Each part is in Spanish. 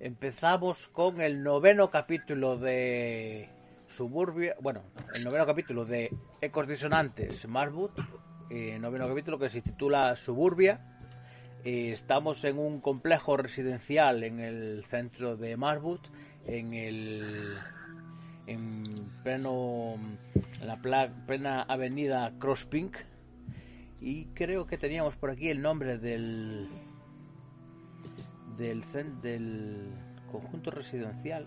Empezamos con el noveno capítulo de Suburbia, bueno, el noveno capítulo de Ecos Disonantes Marwood, noveno capítulo que se titula Suburbia. Estamos en un complejo residencial en el centro de Marwood, en el en pleno la plena avenida Crosspink y creo que teníamos por aquí el nombre del del del conjunto residencial.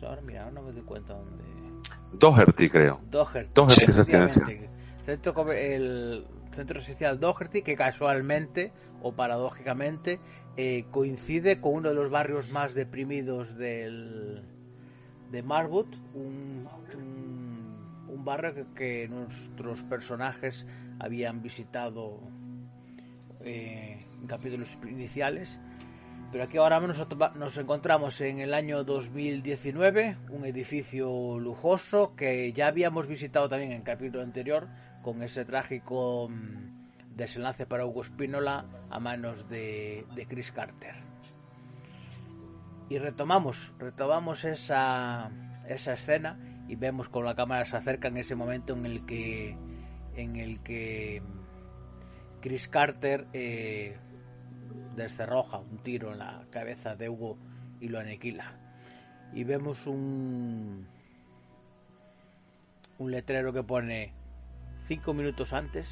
Ahora mira, ahora no me doy cuenta dónde. Doherty creo. Doherty, Doherty residencia centro, el centro residencial Doherty que casualmente o paradójicamente eh, coincide con uno de los barrios más deprimidos del, de Marwood, un, un, barrio que, nuestros personajes habían visitado eh, capítulos iniciales. Pero aquí ahora nos, nos encontramos en el año 2019, un edificio lujoso que ya habíamos visitado también en el capítulo anterior, con ese trágico mm, desenlace para Hugo Spínola a manos de, Chris Carter. Y retomamos, retomamos esa, esa escena y vemos como la cámara se acerca en ese momento en el que en el que Chris Carter eh, descerroja un tiro en la cabeza de Hugo y lo aniquila. Y vemos un un letrero que pone cinco minutos antes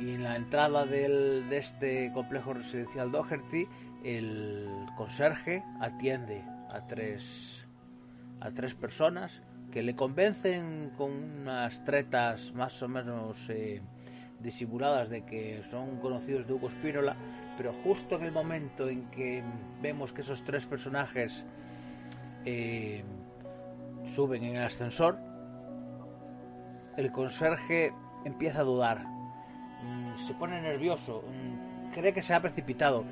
y en la entrada del, de este complejo residencial Doherty el conserje atiende a tres a tres personas que le convencen con unas tretas más o menos eh, disimuladas de que son conocidos de Hugo Spínola, pero justo en el momento en que vemos que esos tres personajes eh, suben en el ascensor, el conserje empieza a dudar. Mm, se pone nervioso, mm, cree que se ha precipitado,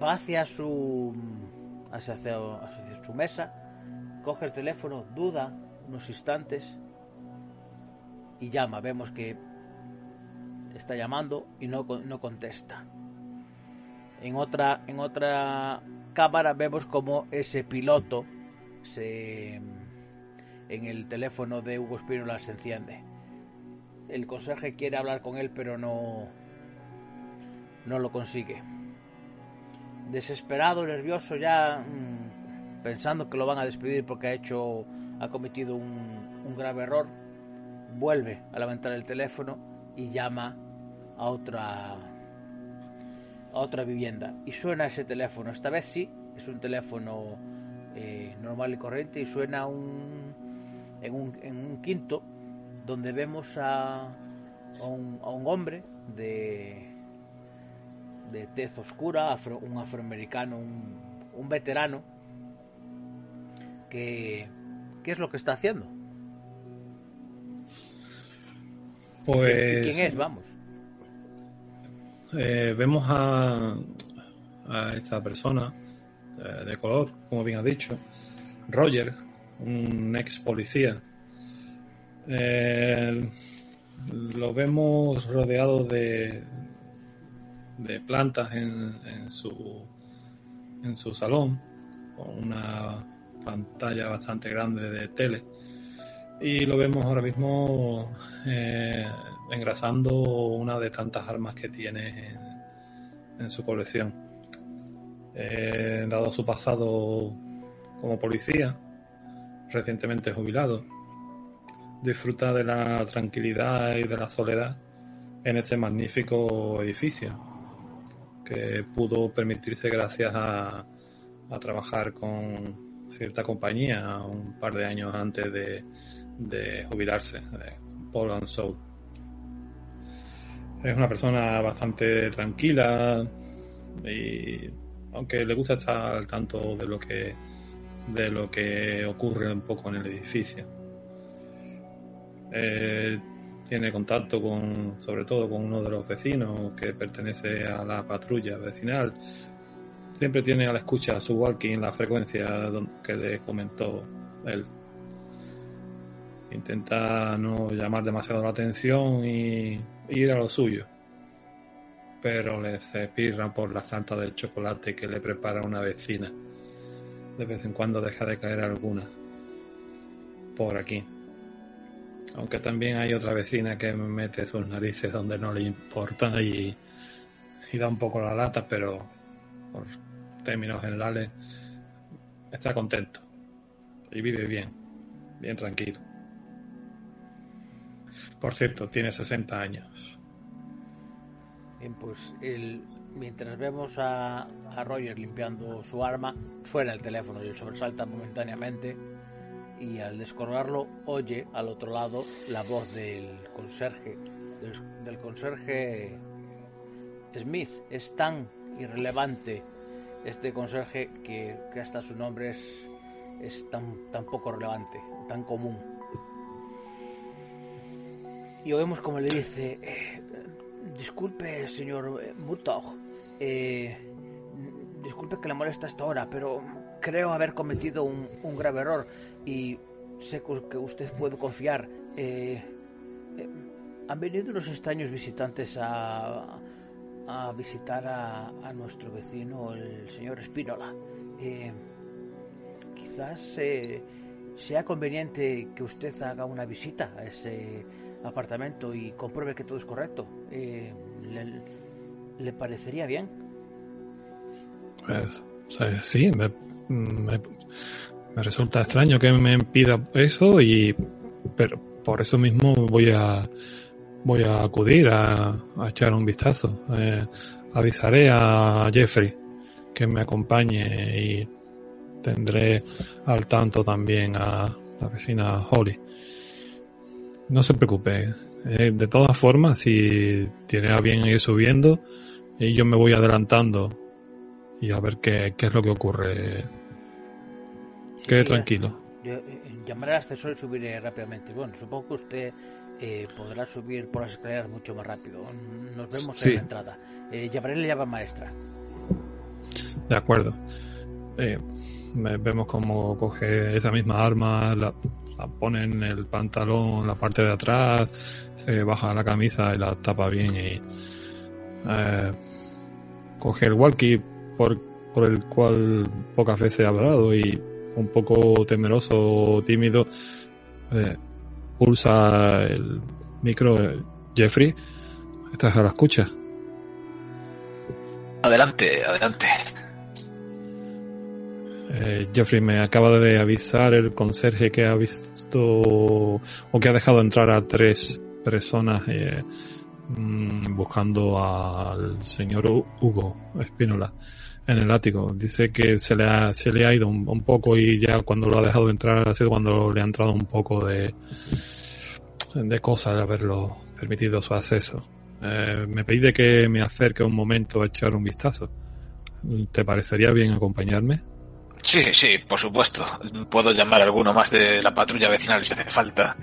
va hacia su hacia, hacia, su mesa, coge el teléfono, duda unos instantes y llama. Vemos que está llamando y no, no contesta. En otra, en otra cámara vemos como ese piloto se, en el teléfono de Hugo Spínola se enciende el conserje quiere hablar con él, pero no, no lo consigue. Desesperado, nervioso, ya mm, pensando que lo van a despedir porque ha hecho, ha cometido un, un grave error, vuelve a levantar el teléfono y llama a otra a otra vivienda y suena ese teléfono. Esta vez sí, es un teléfono eh, normal y corriente y suena un, en, un, en un quinto donde vemos a, un, hombre de, de tez oscura, un afroamericano, un, veterano, que, ¿qué es lo que está haciendo? Pues... ¿Quién es? Vamos. Eh, vemos a, a esta persona eh, de color, como bien ha dicho, Roger, un ex policía eh, lo vemos rodeado de, de plantas en, su, en su salón, con una pantalla bastante grande de tele. Y lo vemos ahora mismo eh, engrasando una de tantas armas que tiene en, su colección. Eh, dado su pasado como policía, recientemente jubilado, disfruta de la tranquilidad y de la soledad en este magnífico edificio que pudo permitirse gracias a, trabajar con cierta compañía un par de años antes de, jubilarse, Paul and Soul. Es una persona bastante tranquila y aunque le gusta estar al tanto de lo que de lo que ocurre un poco en el edificio. Eh, tiene contacto con, sobre todo con uno de los vecinos que pertenece a la patrulla vecinal. Siempre tiene a la escucha su walking la frecuencia que le comentó él. Intenta no llamar demasiado la atención y ir a lo suyo. Pero le cepirran por la santa del chocolate que le prepara una vecina. De vez en cuando deja de caer alguna. Por aquí. Aunque también hay otra vecina que mete sus narices donde no le importa y, y da un poco la lata, pero por términos generales está contento y vive bien, bien tranquilo. Por cierto, tiene 60 años. Bien, pues el, mientras vemos a, a Roger limpiando su arma, suena el teléfono y él sobresalta momentáneamente y al descolgarlo oye al otro lado la voz del conserje, del, del conserje Smith. Es tan irrelevante este conserje que, que hasta su nombre es, es tan, tan poco relevante, tan común. Y oímos como le dice, eh, disculpe señor eh, Murtaugh, eh, disculpe que le molesta esta hora, pero creo haber cometido un, un grave error y sé que usted puede confiar. Han venido unos extraños visitantes a, a visitar a, a, nuestro vecino, el señor Espínola. Eh, quizás eh, sea conveniente que usted haga una visita a ese apartamento y compruebe que todo es correcto. Eh, ¿le, ¿le, parecería bien? Pues, sí, me, me, resulta extraño que me impida eso y pero por eso mismo voy a voy a acudir a, a echar un vistazo eh, avisaré a Jeffrey que me acompañe y tendré al tanto también a la vecina Holly no se preocupe eh, de todas formas si tiene a bien ir subiendo y yo me voy adelantando y a ver qué, qué es lo que ocurre Quede tranquilo. Yo, eh, llamaré al ascensor y subiré rápidamente. Bueno, supongo que usted eh, podrá subir por las escaleras mucho más rápido. Nos vemos sí. en la entrada. Eh, llamaré la llave maestra. De acuerdo. Eh, vemos cómo coge esa misma arma, la, la, pone en el pantalón, la parte de atrás, se baja la camisa y la tapa bien y eh, coge el walkie por, por el cual pocas veces ha hablado y un poco temeroso, tímido, eh, pulsa el micro. Jeffrey, ¿estás a la escucha? Adelante, adelante. Eh, Jeffrey, me acaba de avisar el conserje que ha visto o que ha dejado entrar a tres personas eh, mm, buscando al señor Hugo Espínola en el ático. Dice que se le ha, se le ha ido un, poco y ya cuando lo ha dejado entrar ha sido cuando le ha entrado un poco de, de cosas al haberlo permitido su acceso. Eh, me pide que me acerque un momento a echar un vistazo. ¿Te parecería bien acompañarme? Sí, sí, por supuesto. Puedo llamar a alguno más de la patrulla vecinal si hace falta.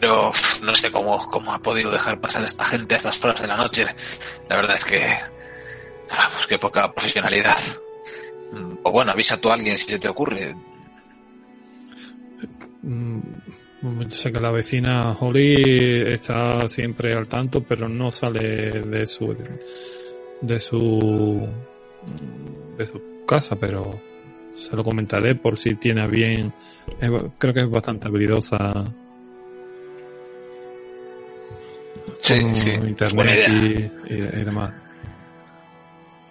Pero no sé cómo, cómo ha podido dejar pasar esta gente a estas horas de la noche. La verdad es que Qué poca profesionalidad. O bueno, avisa tú a alguien si se te ocurre. Sé que la vecina Holly está siempre al tanto, pero no sale de su de su de su casa, pero se lo comentaré por si tiene a bien. Creo que es bastante habilidosa. Sí, sí. Internet y, y, y demás.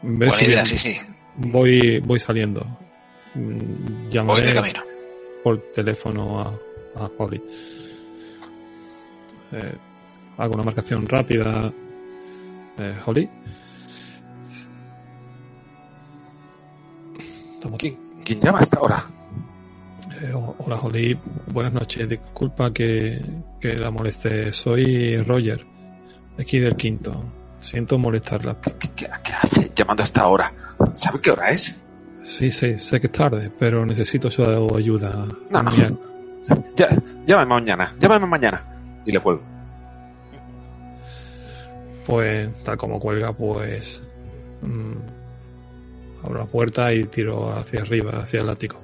¿Ves Buena idea, sí, sí. Voy, voy saliendo. Llamaré voy de camino. por teléfono a, a Holly. Eh, hago una marcación rápida. Eh, Holly. ¿Quién, ¿Quién llama a esta hora? Eh, hola Holly, buenas noches. Disculpa que, que la moleste. Soy Roger, aquí del quinto. Siento molestarla. ¿Qué, qué, qué, hace llamando a esta hora? ¿Sabe qué hora es? Sí, sí, sé que es tarde, pero necesito su ayuda. No, no. Ya, llámame mañana, llámame mañana. Y le cuelgo. Pues, tal como cuelga, pues. Mmm, abro la puerta y tiro hacia arriba, hacia el ático.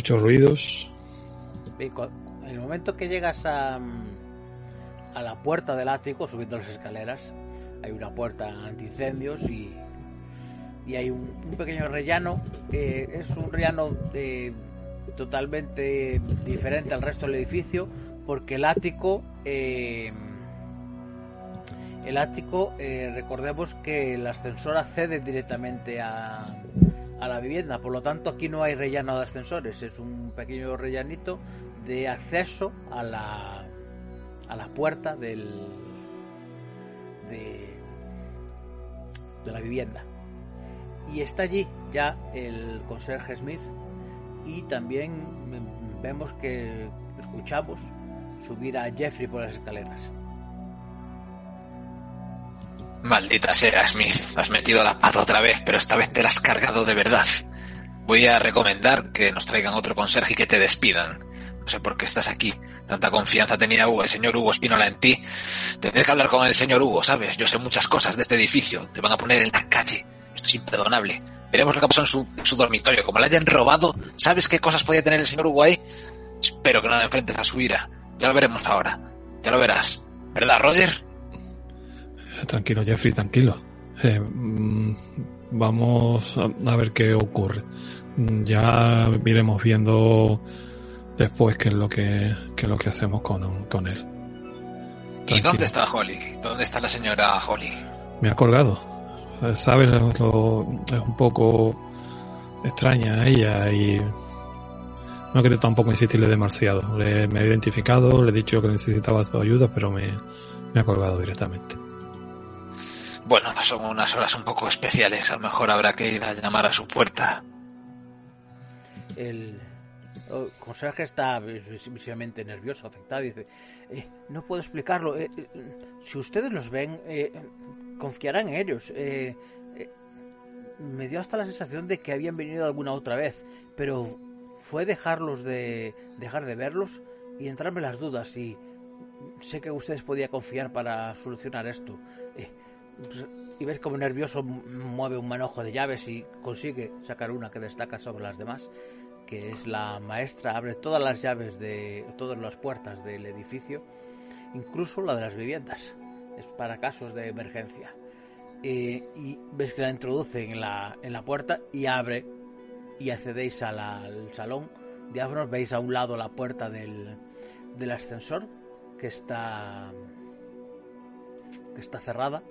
escucho ruidos. En el momento que llegas a, a la puerta del ático, subiendo las escaleras, hay una puerta antiincendios y, y hay un, pequeño rellano. Eh, es un rellano eh, totalmente diferente al resto del edificio porque el ático... Eh, el ático, recordemos que el ascensor accede directamente a la vivienda, por lo tanto aquí no hay rellano de ascensores, es un pequeño rellanito de acceso a la, a la puerta del, de, la vivienda. Y está allí ya el conserje Smith y también vemos que escuchamos subir a Jeffrey por las escaleras. Maldita sea, Smith. Has metido la pata otra vez, pero esta vez te la has cargado de verdad. Voy a recomendar que nos traigan otro conserje y que te despidan. Sé por qué estás aquí. Tanta confianza tenía Hugo, el señor Hugo Espinola en ti. Tendré que hablar con el señor Hugo, ¿sabes? Yo sé muchas cosas de este edificio. Te van a poner en la calle. Esto es imperdonable. Veremos lo que ha pasado en su, dormitorio. Como le hayan robado, ¿sabes qué cosas podía tener el señor Hugo ahí? Espero que no enfrentes a su ira. Ya lo veremos ahora. Ya lo verás. ¿Verdad, Roger? Tranquilo, Jeffrey, tranquilo. Eh, mm, vamos a, ver qué ocurre. Ya iremos viendo después qué es lo que, qué es lo que hacemos con, con él. ¿Y dónde está Holly? ¿Dónde está la señora Holly? Me ha colgado. Sabes, es un poco extraña ella y no quiero tampoco insistirle demasiado. Le, me he identificado, le he dicho que necesitaba su ayuda, pero me, me ha colgado directamente. Bueno, son unas horas un poco especiales. A lo mejor habrá que ir a llamar a su puerta. El conserje está visiblemente nervioso, afectado. Dice: eh, No puedo explicarlo. Eh, eh, si ustedes los ven, confiarán en ellos. me dio hasta la sensación de que habían venido alguna otra vez, pero fue dejarlos de dejar de verlos y entrarme las dudas. Y sé que ustedes podían confiar para solucionar esto y ves como nervioso mueve un manojo de llaves y consigue sacar una que destaca sobre las demás, que es la maestra, abre todas las llaves de todas las puertas del edificio, incluso la de las viviendas, es para casos de emergencia. Eh, y ves que la introduce en la, en la puerta y abre y accedéis al salón. Diáfonos, veis a un lado la puerta del, del ascensor que está que está cerrada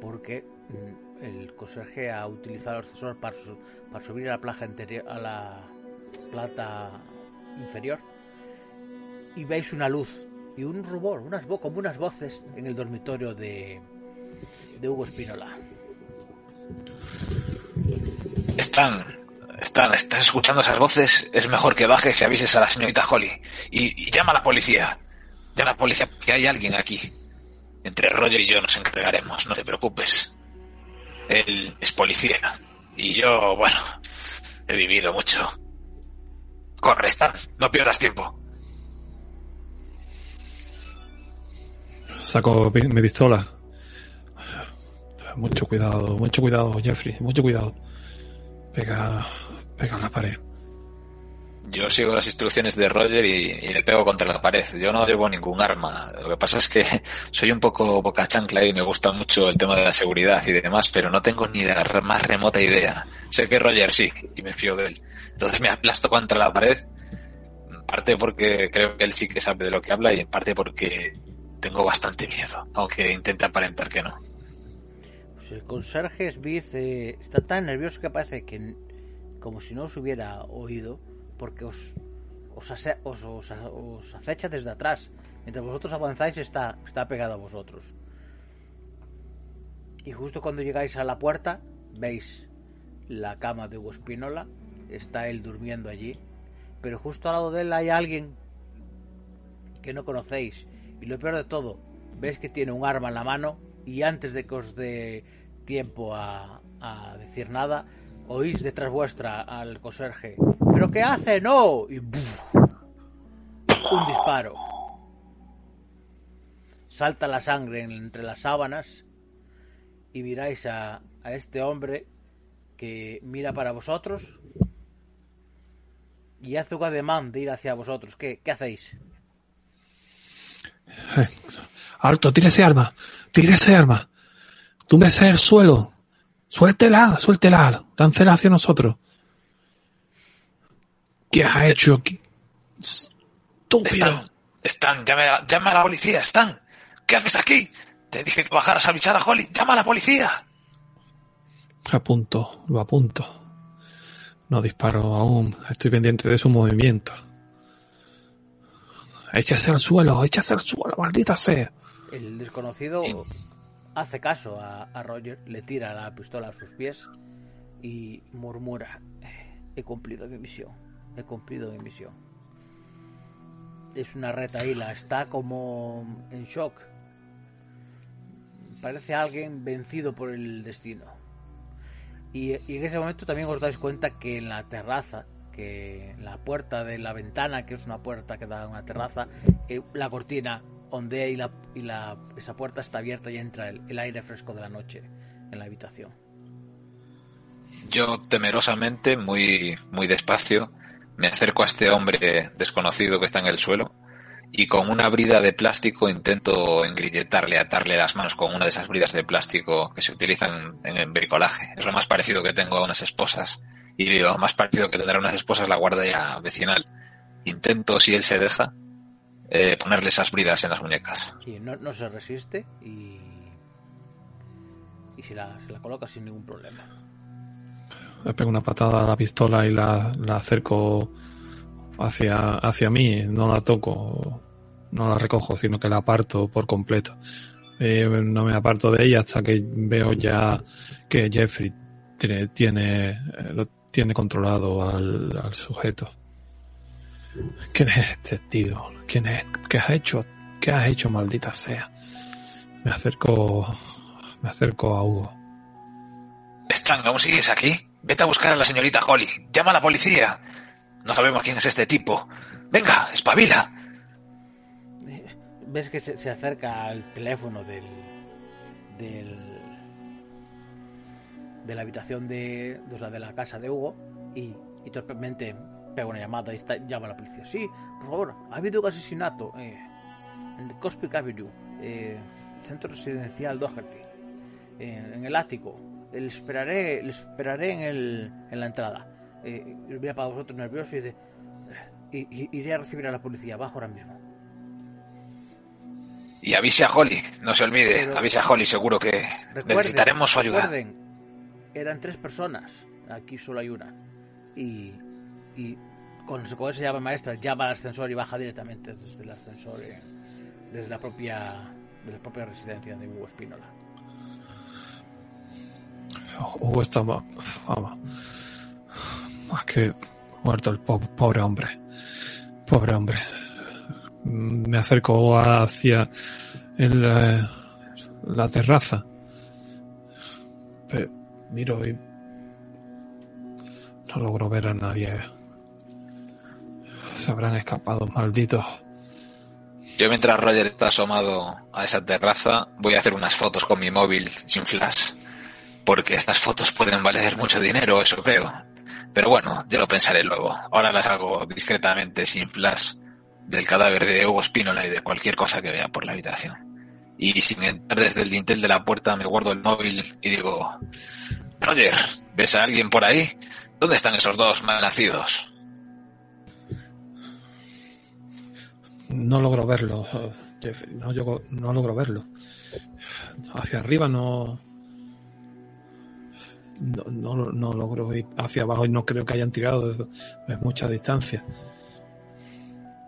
porque mm, el conserje ha utilizado el ascensor para, para subir a la plaza interior, a la plata inferior y veis una luz y un rumor, unas como unas voces en el dormitorio de, de Hugo Espinola. Están, están, estás escuchando esas voces. Es mejor que bajes y avises a la señorita Holly. Y, y llama a la policía. Llama a la policía que hay alguien aquí. Entre Roger y yo nos encargaremos, no te preocupes. Él es policía. Y yo, bueno, he vivido mucho. Corre, no pierdas tiempo. Saco mi pistola. Mucho cuidado, mucho cuidado, Jeffrey, mucho cuidado. Pega, pega a la pared. Yo sigo las instrucciones de Roger y, le pego contra la pared. Yo no llevo ningún arma. Lo que pasa es que soy un poco boca chancla y me gusta mucho el tema de la seguridad y demás, pero no tengo ni la más remota idea. Sé que Roger sí, y me fío de él. Entonces me aplasto contra la pared, en parte porque creo que él sí que sabe de lo que habla y en parte porque tengo bastante miedo, aunque intente aparentar que no. Pues el conserje Smith eh, está tan nervioso que parece que como si no os hubiera oído porque os, os, os, acecha desde atrás. Mientras vosotros avanzáis está, está pegado a vosotros. Y justo cuando llegáis a la puerta, veis la cama de Hugo Espinola. Está él durmiendo allí. Pero justo al lado de él hay alguien que no conocéis. Y lo peor de todo, veis que tiene un arma en la mano y antes de que os dé tiempo a, a decir nada, oís detrás vuestra al conserje. ¿Pero qué hace? ¡No! Y un disparo. Salta la sangre entre las sábanas y miráis a, a este hombre que mira para vosotros y hace un ademán de ir hacia vosotros. ¿Qué, qué hacéis? Alto, tira ese arma. Tira ese arma. Túmbese el suelo. Suéltela, suéltela. Láncela hacia nosotros. ¿Qué has hecho? ¿Qué- Estúpido. Están, están, llame a, llama a la policía, están. ¿Qué haces aquí? Te dije que bajaras a bichar a Holly. Llama a la policía. Apunto, lo apunto. No disparo aún. Estoy pendiente de su movimiento. Échase al suelo, échase al suelo, maldita sea. El desconocido Y- hace caso a, Roger, le tira la pistola a sus pies y murmura, he cumplido mi misión, he cumplido mi misión. Es una retaíla, está como en shock. Parece alguien vencido por el destino. Y, y en ese momento también os dais cuenta que en la terraza, que en la puerta de la ventana, que es una puerta que da a una terraza, eh, la cortina ondea y, la, y la, esa puerta está abierta y entra el, el aire fresco de la noche en la habitación. Yo temerosamente, muy, muy despacio, me acerco a este hombre desconocido que está en el suelo y con una brida de plástico intento engrilletarle, atarle las manos con una de esas bridas de plástico que se utilizan en el bricolaje. Es lo más parecido que tengo a unas esposas y lo más parecido que tendrá unas esposas la guardia vecinal. Intento, si él se deja, eh, ponerle esas bridas en las muñecas. Y no, no se resiste y, y se, la, se la coloca sin ningún problema. Le pego una patada a la pistola y la, la acerco hacia, hacia mí. No la toco, no la recojo, sino que la aparto por completo. Eh, no me aparto de ella hasta que veo ya que Jeffrey tiene, tiene, eh, lo tiene controlado al, al sujeto. ¿Quién es este tío? ¿Quién es? ¿Qué has hecho? ¿Qué has hecho, maldita sea? Me acerco, me acerco a Hugo. Stan, ¿aún sigues aquí? Vete a buscar a la señorita Holly. Llama a la policía. No sabemos quién es este tipo. Venga, espabila. Eh, Ves que se, se acerca al teléfono del, del de la habitación de, de, la, de la casa de Hugo y, y torpemente pega una llamada y está, llama a la policía. Sí, por favor, ha habido un asesinato eh, en Cospic Avenue, eh, centro residencial Doherty, eh, en el ático. Le esperaré, le esperaré en, el, en la entrada. Eh, mira para vosotros nervioso y dice, iré a recibir a la policía, bajo ahora mismo. Y avise a Holly, no se olvide, Pero, avise a Holly, seguro que necesitaremos su ayuda. Recuerden, eran tres personas, aquí solo hay una. Y, y con, con esa llave maestra llama al ascensor y baja directamente desde el ascensor, eh, desde la propia, de la propia residencia de Hugo Espínola. Hugo está vamos, más que muerto el po pobre hombre. Pobre hombre. Me acerco hacia el, eh, la terraza. Pero miro y no logro ver a nadie. Se habrán escapado, malditos. Yo mientras Roger está asomado a esa terraza, voy a hacer unas fotos con mi móvil sin flash. Porque estas fotos pueden valer mucho dinero, eso creo. Pero bueno, ya lo pensaré luego. Ahora las hago discretamente sin flash del cadáver de Hugo Spínola y de cualquier cosa que vea por la habitación. Y sin entrar desde el dintel de la puerta me guardo el móvil y digo, Roger, ¿ves a alguien por ahí? ¿Dónde están esos dos malnacidos? No logro verlo, no, yo, no logro verlo. Hacia arriba no, no, no, no, logro ir hacia abajo y no creo que hayan tirado es mucha distancia.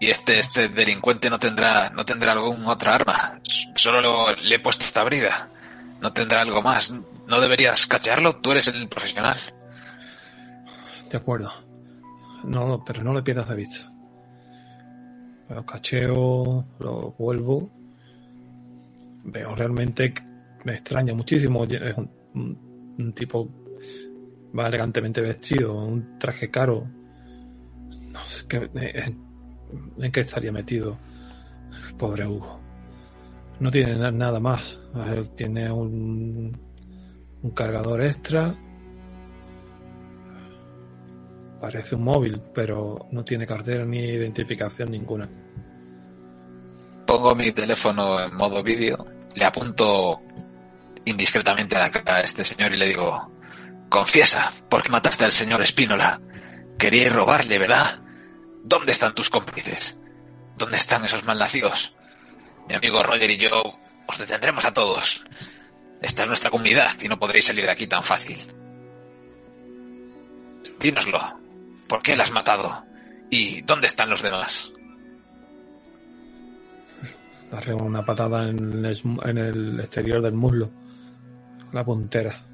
Y este, este delincuente no tendrá, no tendrá algún otra arma. Solo lo, le he puesto esta brida. No tendrá algo más. No deberías cachearlo. Tú eres el profesional. De acuerdo. No, pero no le pierdas de vista. Lo cacheo, lo vuelvo. Veo realmente me extraña muchísimo. Es un tipo va elegantemente vestido, un traje caro. No sé qué. En, en qué estaría metido el pobre Hugo. No tiene nada más. Él tiene un, un cargador extra. Parece un móvil, pero no tiene cartera ni identificación ninguna. Pongo mi teléfono en modo vídeo, le apunto indiscretamente a la a este señor y le digo, confiesa, ¿por qué mataste al señor Espínola? Queríais robarle, ¿verdad? ¿Dónde están tus cómplices? ¿Dónde están esos malnacidos? Mi amigo Roger y yo os detendremos a todos. Esta es nuestra comunidad y no podréis salir de aquí tan fácil. Dínoslo. ¿Por qué la has matado? ¿Y dónde están los demás? Darle una patada en el, en el exterior del muslo. La puntera.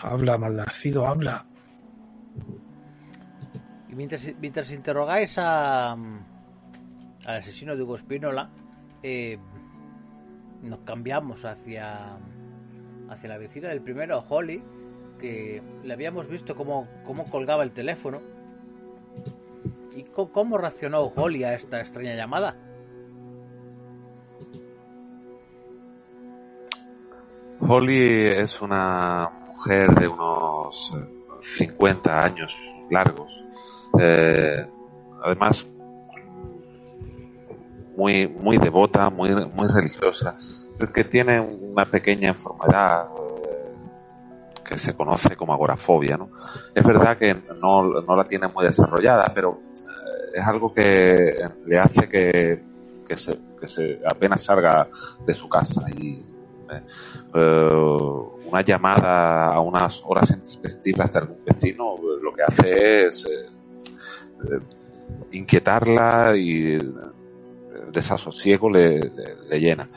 Habla, malnacido, habla. Y mientras, mientras interrogáis a, al asesino de Hugo Espínola, eh, nos cambiamos hacia, hacia la vecina del primero, Holly, que le habíamos visto cómo, cómo colgaba el teléfono. ¿Y cómo reaccionó Holly a esta extraña llamada? Holly es una mujer de unos eh, 50 años largos. Eh, además, muy, muy devota, muy, muy religiosa, que tiene una pequeña enfermedad eh, que se conoce como agorafobia. ¿no? Es verdad que no, no la tiene muy desarrollada, pero eh, es algo que le hace que, que, se, que se apenas salga de su casa y eh, una llamada a unas horas intempestivas de algún vecino lo que hace es inquietarla y el desasosiego le, le- le llena.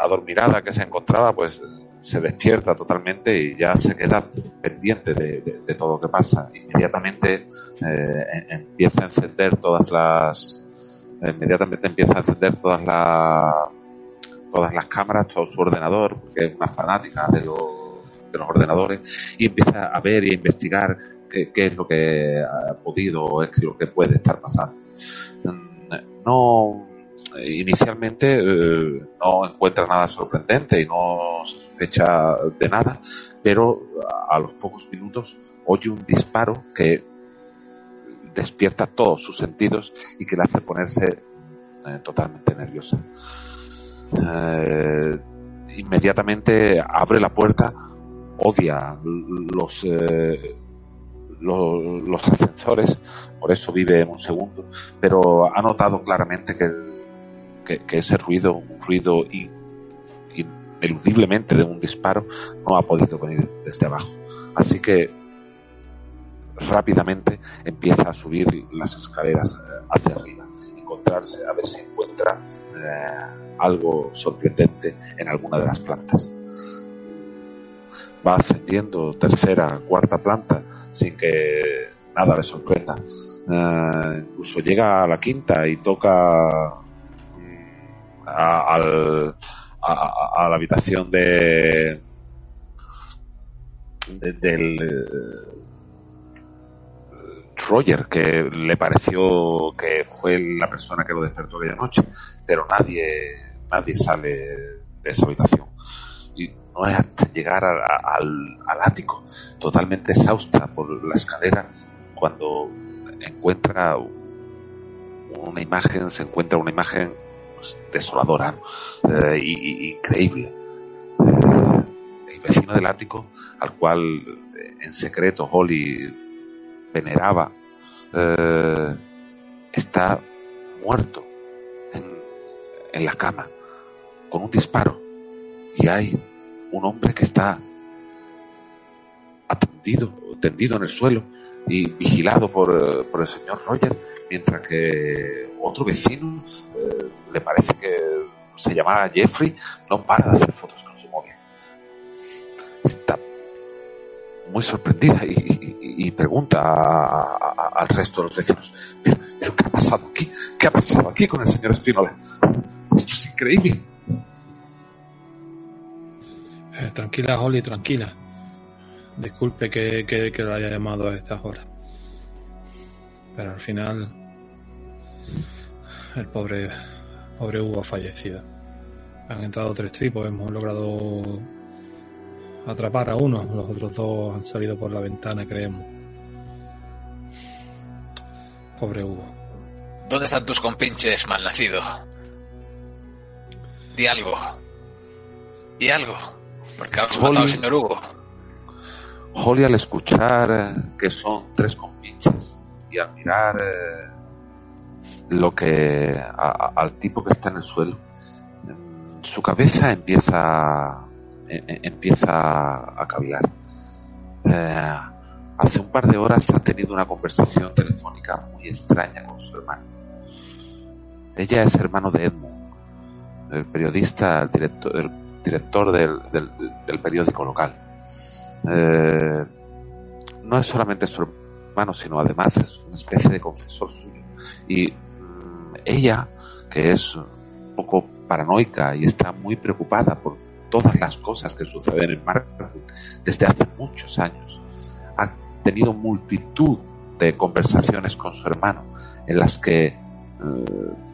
Adormirada que se encontraba, pues se despierta totalmente y ya se queda pendiente de, de- todo lo que pasa. Inmediatamente eh, em- empieza a encender todas las inmediatamente empieza a encender todas las todas las cámaras, todo su ordenador, porque es una fanática de, los de los ordenadores, y empieza a ver y a investigar qué, qué es lo que ha podido o es lo que puede estar pasando. Mm, No, inicialmente eh, no encuentra nada sorprendente y no sospecha de nada, pero a, los pocos minutos oye un disparo que despierta todos sus sentidos y que le hace ponerse eh, totalmente nerviosa. Eh, inmediatamente abre la puerta, odia los, los, los ascensores, por eso vive en un segundo, pero ha notado claramente que, que, ese ruido, un ruido in- ineludiblemente de un disparo, no ha podido venir desde abajo. Así que rápidamente empieza a subir las escaleras eh, hacia arriba, encontrarse, a ver si encuentra eh, algo sorprendente en alguna de las plantas. Va ascendiendo tercera, cuarta planta sin que nada le sorprenda. Eh, incluso llega a la quinta y toca a, a- la habitación de, de- del eh, Roger, que le pareció que fue la persona que lo despertó aquella noche, pero nadie, nadie sale de esa habitación. Y no es hasta llegar a- a- al, al ático, totalmente exhausta por la escalera, cuando encuentra una imagen, se encuentra una imagen pues, desoladora. Eh, y, increíble. Eh, el vecino del ático, al cual eh, en secreto Holly veneraba, está muerto en, la cama con un disparo y hay un hombre que está atendido, tendido en el suelo y vigilado por, por el señor Roger, mientras que otro vecino, eh, le parece que se llamaba Jeffrey, no para de hacer fotos con su móvil. Está muy sorprendida y, pregunta al resto de los vecinos, ¿Pero, qué ha pasado aquí? ¿Qué ha pasado aquí con el señor Espínola? Esto es increíble. Eh, tranquila, Holly, tranquila. Disculpe que, que, que la haya llamado a estas horas. Pero al final, el pobre, pobre Hugo ha fallecido. Han entrado tres tripos, hemos logrado atrapar a uno. Los otros dos han salido por la ventana, creemos. Pobre Hugo. ¿Dónde están tus compinches, malnacido? Di algo. Di algo. Porque has matado al señor Hugo. Holly al escuchar eh, que son tres compinches y al mirar eh, lo que a- al tipo que está en el suelo, su cabeza empieza e- e- empieza a cavilar. Eh, hace un par de horas ha tenido una conversación telefónica muy extraña con su hermano. Ella es hermano de Edmund, el periodista, el director, el director del periódico local. Eh, no es solamente su hermano, sino además es una especie de confesor suyo. Y mm, ella, que es un poco paranoica y está muy preocupada por todas las cosas que suceden en Margaret desde hace muchos años, ha tenido multitud de conversaciones con su hermano en las que eh,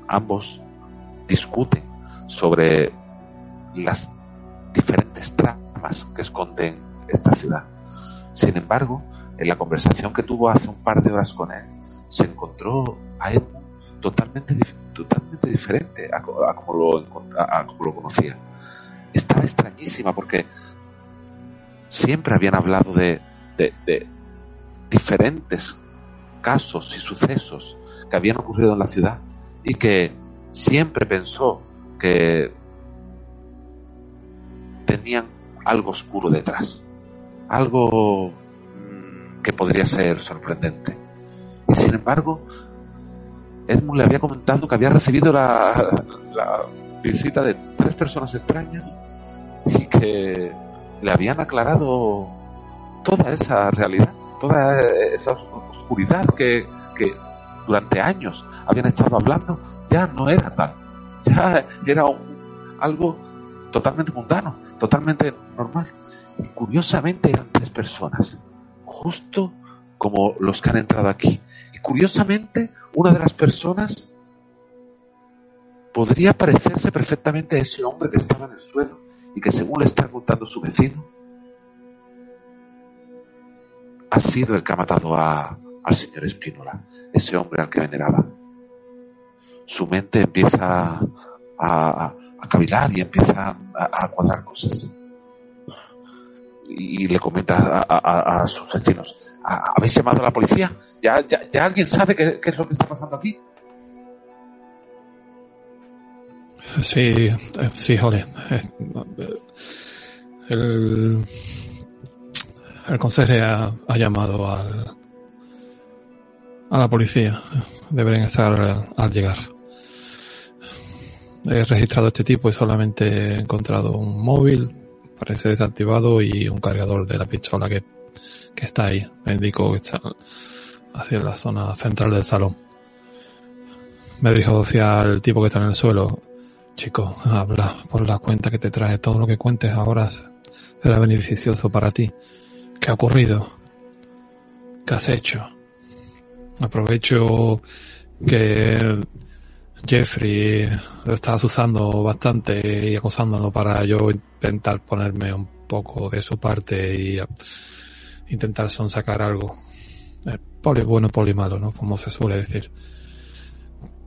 ambos discuten sobre las diferentes tramas que esconden esta ciudad. Sin embargo, en la conversación que tuvo hace un par de horas con él, se encontró a Edmund totalmente, totalmente diferente a, co- a como lo, a- a como lo conocía. Estaba extrañísima porque siempre habían hablado de diferentes casos y sucesos que habían ocurrido en la ciudad y que siempre pensó que tenían algo oscuro detrás, algo mm, que podría ser sorprendente. Y sin embargo, Edmund le había comentado que había recibido la, visita de tres personas extrañas y que le habían aclarado toda esa realidad, toda esa oscuridad que, que durante años habían estado hablando, ya no era tal, ya era algo totalmente mundano, totalmente normal. Y curiosamente eran tres personas, justo como los que han entrado aquí. Curiosamente, una de las personas podría parecerse perfectamente a ese hombre que estaba en el suelo y que según le está contando su vecino, ha sido el que ha matado a- al señor Espínola, ese hombre al que veneraba. Su mente empieza a cavilar y empieza a, a cuadrar cosas. Y, le comenta a, sus vecinos, "¿Ha- ¿habéis llamado a la policía? ¿Ya, ya, alguien sabe qué, es lo que está pasando aquí? Sí, eh, sí, Holly. Eh, El, el ha, llamado al, a la policía. Deben estar al llegar. He registrado este tipo y solamente he encontrado un móvil, parece desactivado, y un cargador de la pistola que, que está ahí. Me indicó que está hacia la zona central del salón. Me dirijo hacia el tipo que está en el suelo. Chico, habla por la cuenta que te trae. Todo lo que cuentes ahora será beneficioso para ti. ¿Qué ha ocurrido? ¿Qué has hecho? Aprovecho que Jeffrey lo estás usando bastante y acosándolo para yo intentar ponerme un poco de su parte y intentar sonsacar algo. Eh, poli bueno, poli malo, ¿no? Como se suele decir.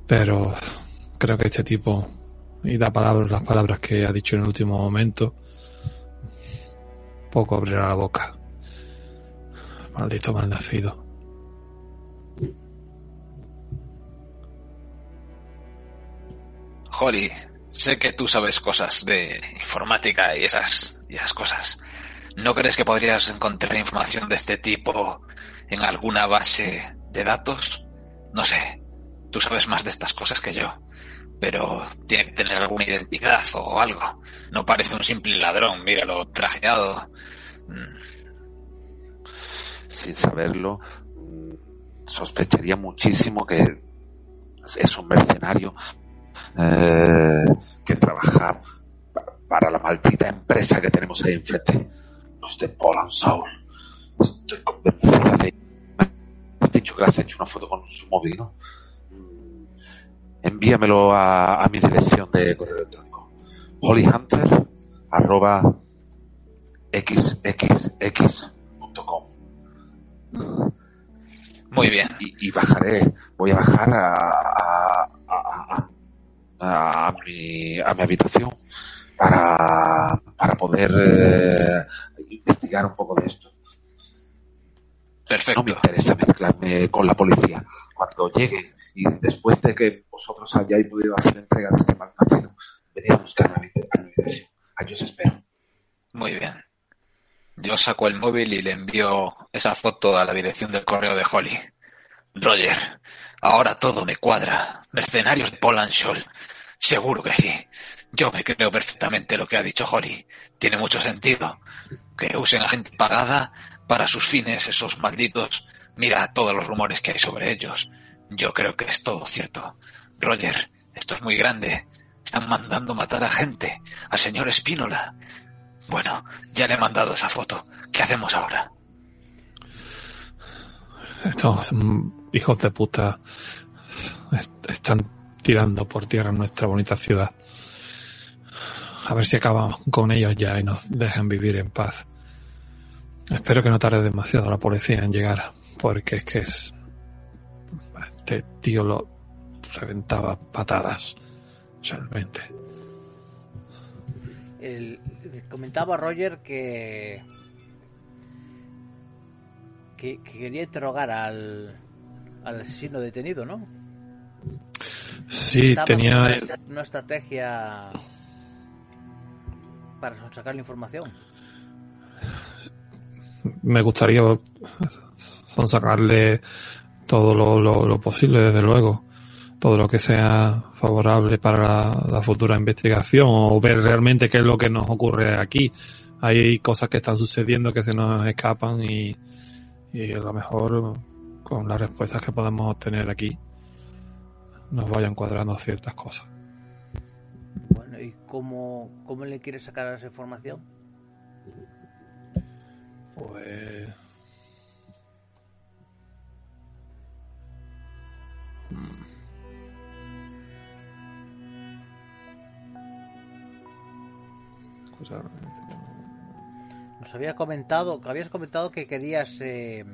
Pero creo que este tipo y la palabra, las palabras que ha dicho en el último momento, poco abrirá la boca. Maldito malnacido. Holly, sé que tú sabes cosas de informática y esas, y esas cosas. ¿No crees que podrías encontrar información de este tipo en alguna base de datos? No sé, tú sabes más de estas cosas que yo, pero tiene que tener alguna identidad o algo. No parece un simple ladrón, míralo trajeado. Mm, Sin saberlo, mm, sospecharía muchísimo que es un mercenario eh, que trabaja pa- para la maldita empresa que tenemos ahí enfrente, los de Paul and Saul. Estoy convencida de... Has dicho que le has hecho una foto con su móvil, ¿no? Envíamelo a, a mi dirección de correo electrónico. hollyhunter arroba xxx.com. Muy bien. Y, y, bajaré, voy a bajar a, a, mi, a mi habitación para, para poder eh, investigar un poco de esto. Perfecto. No me interesa mezclarme con la policía. Cuando llegue y después de que vosotros hayáis podido hacer entrega de este magazine, venid a buscar a mi habitación. Allí os espero. Muy bien. Yo saco el móvil y le envío esa foto a la dirección del correo de Holly. Roger, ahora todo me cuadra. Mercenarios de Polanshol. Seguro que sí. Yo me creo perfectamente lo que ha dicho Holly. Tiene mucho sentido. Que usen a gente pagada para sus fines, esos malditos. Mira todos los rumores que hay sobre ellos. Yo creo que es todo cierto. Roger, esto es muy grande. Están mandando matar a gente. Al señor Espínola. Bueno, ya le he mandado esa foto. ¿Qué hacemos ahora? Estos hijos de puta están tirando por tierra nuestra bonita ciudad. A ver si acabamos con ellos ya y nos dejan vivir en paz. Espero que no tarde demasiado la policía en llegar, porque es que es... Este tío lo reventaba patadas, realmente. Comentaba Roger que, que, que quería interrogar al, al asesino detenido, ¿no? Sí, Estaba tenía Una, una estrategia para sacar la información. me gustaría sacarle todo lo, lo, lo, posible, desde luego, todo lo que sea favorable para la, la, futura investigación o ver realmente qué es lo que nos ocurre aquí. Hay cosas que están sucediendo que se nos escapan y, y a lo mejor con las respuestas que podemos obtener aquí nos vayan cuadrando ciertas cosas. Bueno, ¿y cómo, cómo le quieres sacar esa información? Pues. Nos había comentado, habías comentado que querías eh,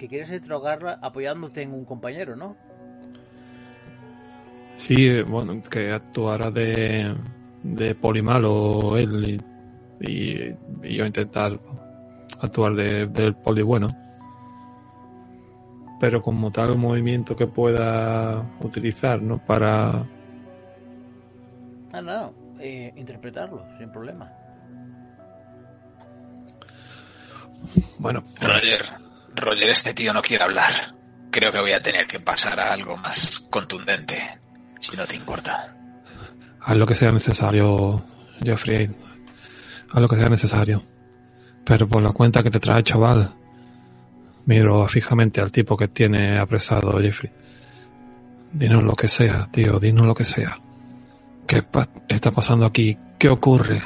que quieres interrogarla apoyándote en un compañero, ¿no? Sí, bueno, que actuara de, de polimalo él y, y, y yo intentar actuar de, del poli bueno. Pero como tal un movimiento que pueda utilizar, ¿no? Para... Ah, no, eh, interpretarlo, sin problema. Bueno, Roger, Roger, este tío no quiere hablar. Creo que voy a tener que pasar a algo más contundente, si no te importa. Haz lo que sea necesario, Jeffrey. Haz lo que sea necesario. Pero por la cuenta que te trae, chaval, miro fijamente al tipo que tiene apresado, Jeffrey. Dinos lo que sea, tío, dinos lo que sea. ¿Qué está pasando aquí? ¿Qué ocurre?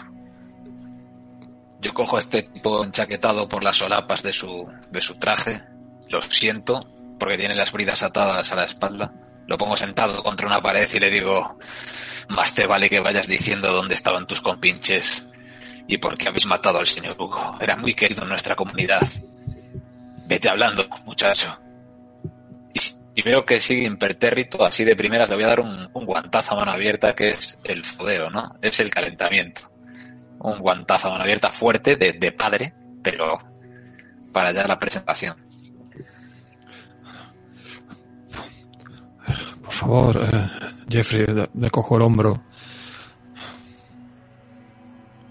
Yo cojo a este tipo enchaquetado por las solapas de su, de su traje, lo siento, porque tiene las bridas atadas a la espalda, lo pongo sentado contra una pared y le digo, más te vale que vayas diciendo dónde estaban tus compinches y por qué habéis matado al señor Hugo. Era muy querido en nuestra comunidad. Vete hablando, muchacho. Y si veo que sigue impertérrito, así de primeras le voy a dar un, un guantazo a mano abierta que es el fodeo, ¿no? Es el calentamiento un guantazo a abierta fuerte de, de, padre, pero para ya la presentación. Por favor, eh, Jeffrey, le, cojo el hombro.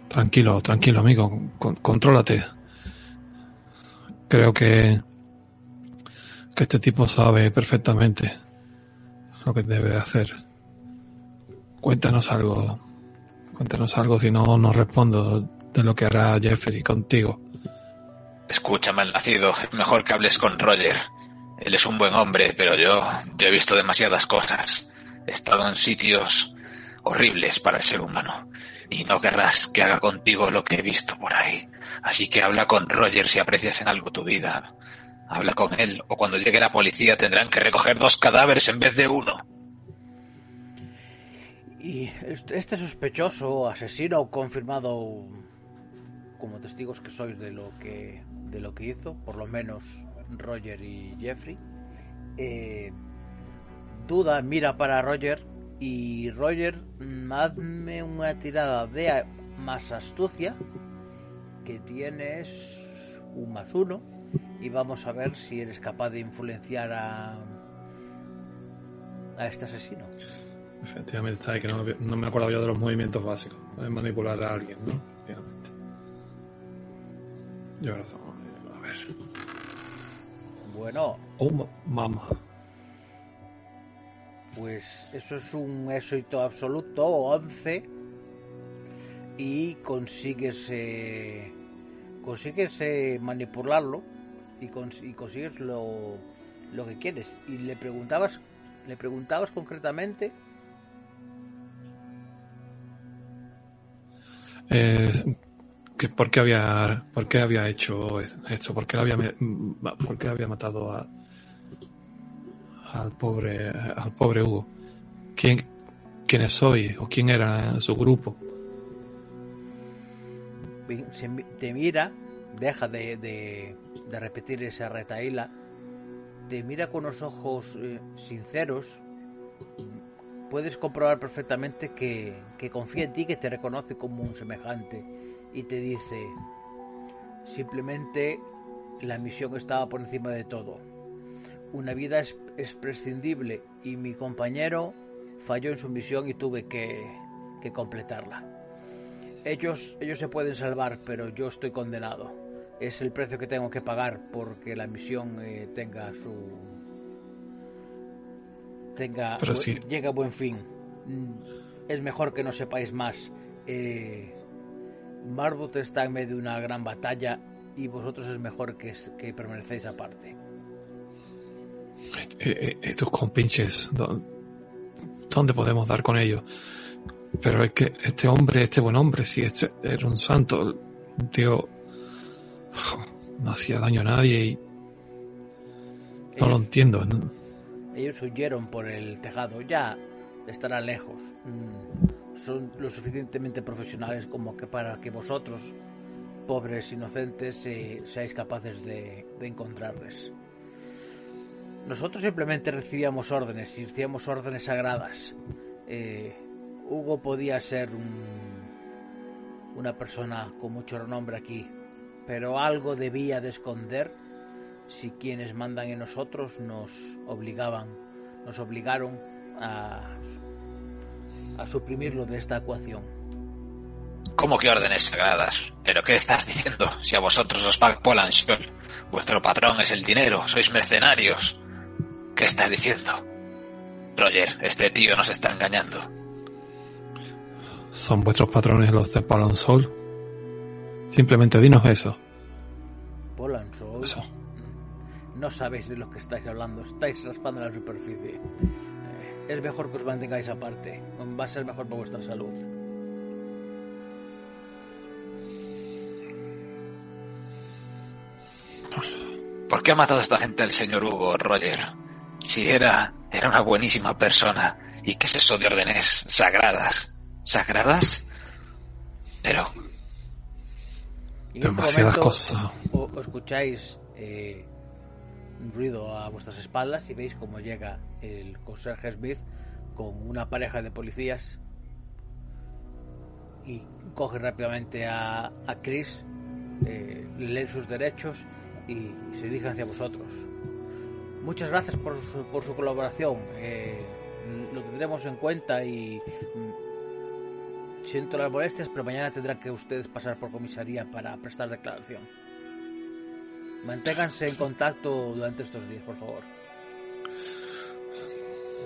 Tranquilo, tranquilo, amigo, con, contrólate. Creo que que este tipo sabe perfectamente lo que debe hacer. Cuéntanos algo, Cuéntanos algo, si no, no respondo de lo que hará Jeffrey contigo. Escúchame, nacido. Es mejor que hables con Roger. Él es un buen hombre, pero yo, yo he visto demasiadas cosas. He estado en sitios horribles para el ser humano. Y no querrás que haga contigo lo que he visto por ahí. Así que habla con Roger si aprecias en algo tu vida. Habla con él, o cuando llegue la policía tendrán que recoger dos cadáveres en vez de uno. Y este sospechoso, asesino confirmado como testigos que sois de lo que de lo que hizo, por lo menos Roger y Jeffrey, eh, duda, mira para Roger y Roger, hazme una tirada de más astucia que tienes un más uno y vamos a ver si eres capaz de influenciar a a este asesino. Efectivamente, está ahí que no, no me acuerdo yo de los movimientos básicos. Es manipular a alguien, ¿no? Efectivamente. Yo razón. A ver. Bueno, Oh, ma- mamá. Pues eso es un éxito absoluto, 11, y consigues, eh, consigues eh, manipularlo y, cons- y consigues lo, lo que quieres. Y le preguntabas, le preguntabas concretamente, Eh, que ¿por, qué había, ¿Por qué había hecho esto? ¿Por qué había, por qué había matado a, al, pobre, al pobre Hugo? ¿Quién, ¿Quién soy? ¿O quién era su grupo? te mira, deja de, de- de repetir esa retaíla, te mira con los ojos eh, sinceros, puedes comprobar perfectamente que, que confía en ti, que te reconoce como un semejante y te dice, simplemente la misión estaba por encima de todo. Una vida es, es prescindible y mi compañero falló en su misión y tuve que, que completarla. Ellos, ellos se pueden salvar, pero yo estoy condenado. Es el precio que tengo que pagar porque la misión eh, tenga su tenga Pero sí. llegue a buen fin. Mm, Es mejor que no sepáis más. Eh, Marbot está en medio de una gran batalla y vosotros es mejor que, que permanecéis aparte. Eh, eh, Estos compinches, ¿dó- ¿dónde podemos dar con ellos? Pero es que este hombre, este buen hombre, sí, este era un santo, un tío no hacía daño a nadie y no lo entiendo. ¿no? Ellos huyeron por el tejado, ya estarán lejos. Mm, Son lo suficientemente profesionales como que para que vosotros, pobres inocentes, seáis capaces de, encontrarles. Nosotros simplemente recibíamos órdenes y órdenes sagradas. Eh, Hugo podía ser un- una persona con mucho renombre aquí, pero algo debía de esconder si quienes mandan en nosotros nos obligaban, nos obligaron a, a suprimirlo de esta ecuación. ¿Cómo que órdenes sagradas? ¿Pero qué estás diciendo? Si a vosotros os paga Polanshol, vuestro patrón es el dinero, sois mercenarios. ¿Qué estás diciendo? Roger, este tío nos está engañando. ¿Son vuestros patrones los de Palon Soul? Simplemente dinos eso. Polan, soy- Eso. No sabéis de lo que estáis hablando, estáis raspando la superficie. Eh, es mejor que os mantengáis aparte, va a ser mejor para vuestra salud. ¿Por qué ha matado a esta gente el señor Hugo, Roger? Si era, era una buenísima persona. ¿Y qué es eso de órdenes sagradas? ¿Sagradas? Pero, este Demasiadas cosas. O, o escucháis eh, ruido a vuestras espaldas y veis cómo llega el conserje Smith con una pareja de policías y coge rápidamente a, a Chris, eh, le leen sus derechos y se dirige hacia vosotros. Muchas gracias por su, por su colaboración. eh, lo tendremos en cuenta y mm, siento las molestias, pero mañana tendrán que ustedes pasar por comisaría para prestar declaración. Manténganse en contacto durante estos días, por favor.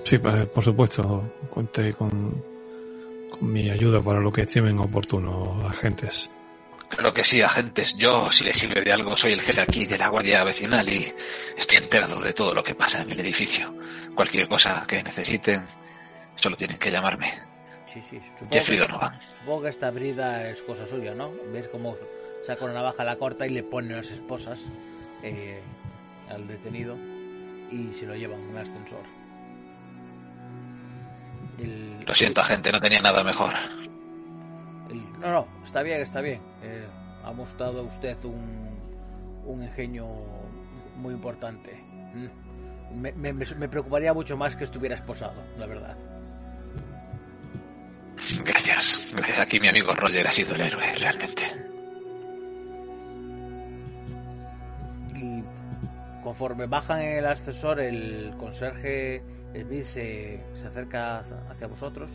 Sí, por supuesto, cuente con, con mi ayuda para lo que estimen oportuno, agentes. claro que sí, agentes. Yo, si les sirve de algo, soy el jefe aquí de la Guardia Vecinal y estoy enterado de todo lo que pasa en el edificio. Cualquier cosa que necesiten, solo tienen que llamarme. Sí, sí. Supongo, Jeffrey que, Donovan. supongo que esta brida es cosa suya, ¿no? ¿Ves cómo saca una navaja, la corta y le pone las esposas eh, al detenido y se lo llevan en un ascensor. El, Lo siento, gente, no tenía nada mejor. No, no, está bien, está bien. Eh, ha mostrado usted un, un ingenio muy importante. Mm. Me, me, me, preocuparía mucho más que estuviera esposado, la verdad. Gracias. Gracias. Aquí mi amigo Roger ha sido el héroe, realmente. Conforme bajan el ascensor, el conserje Smith se, se acerca hacia vosotros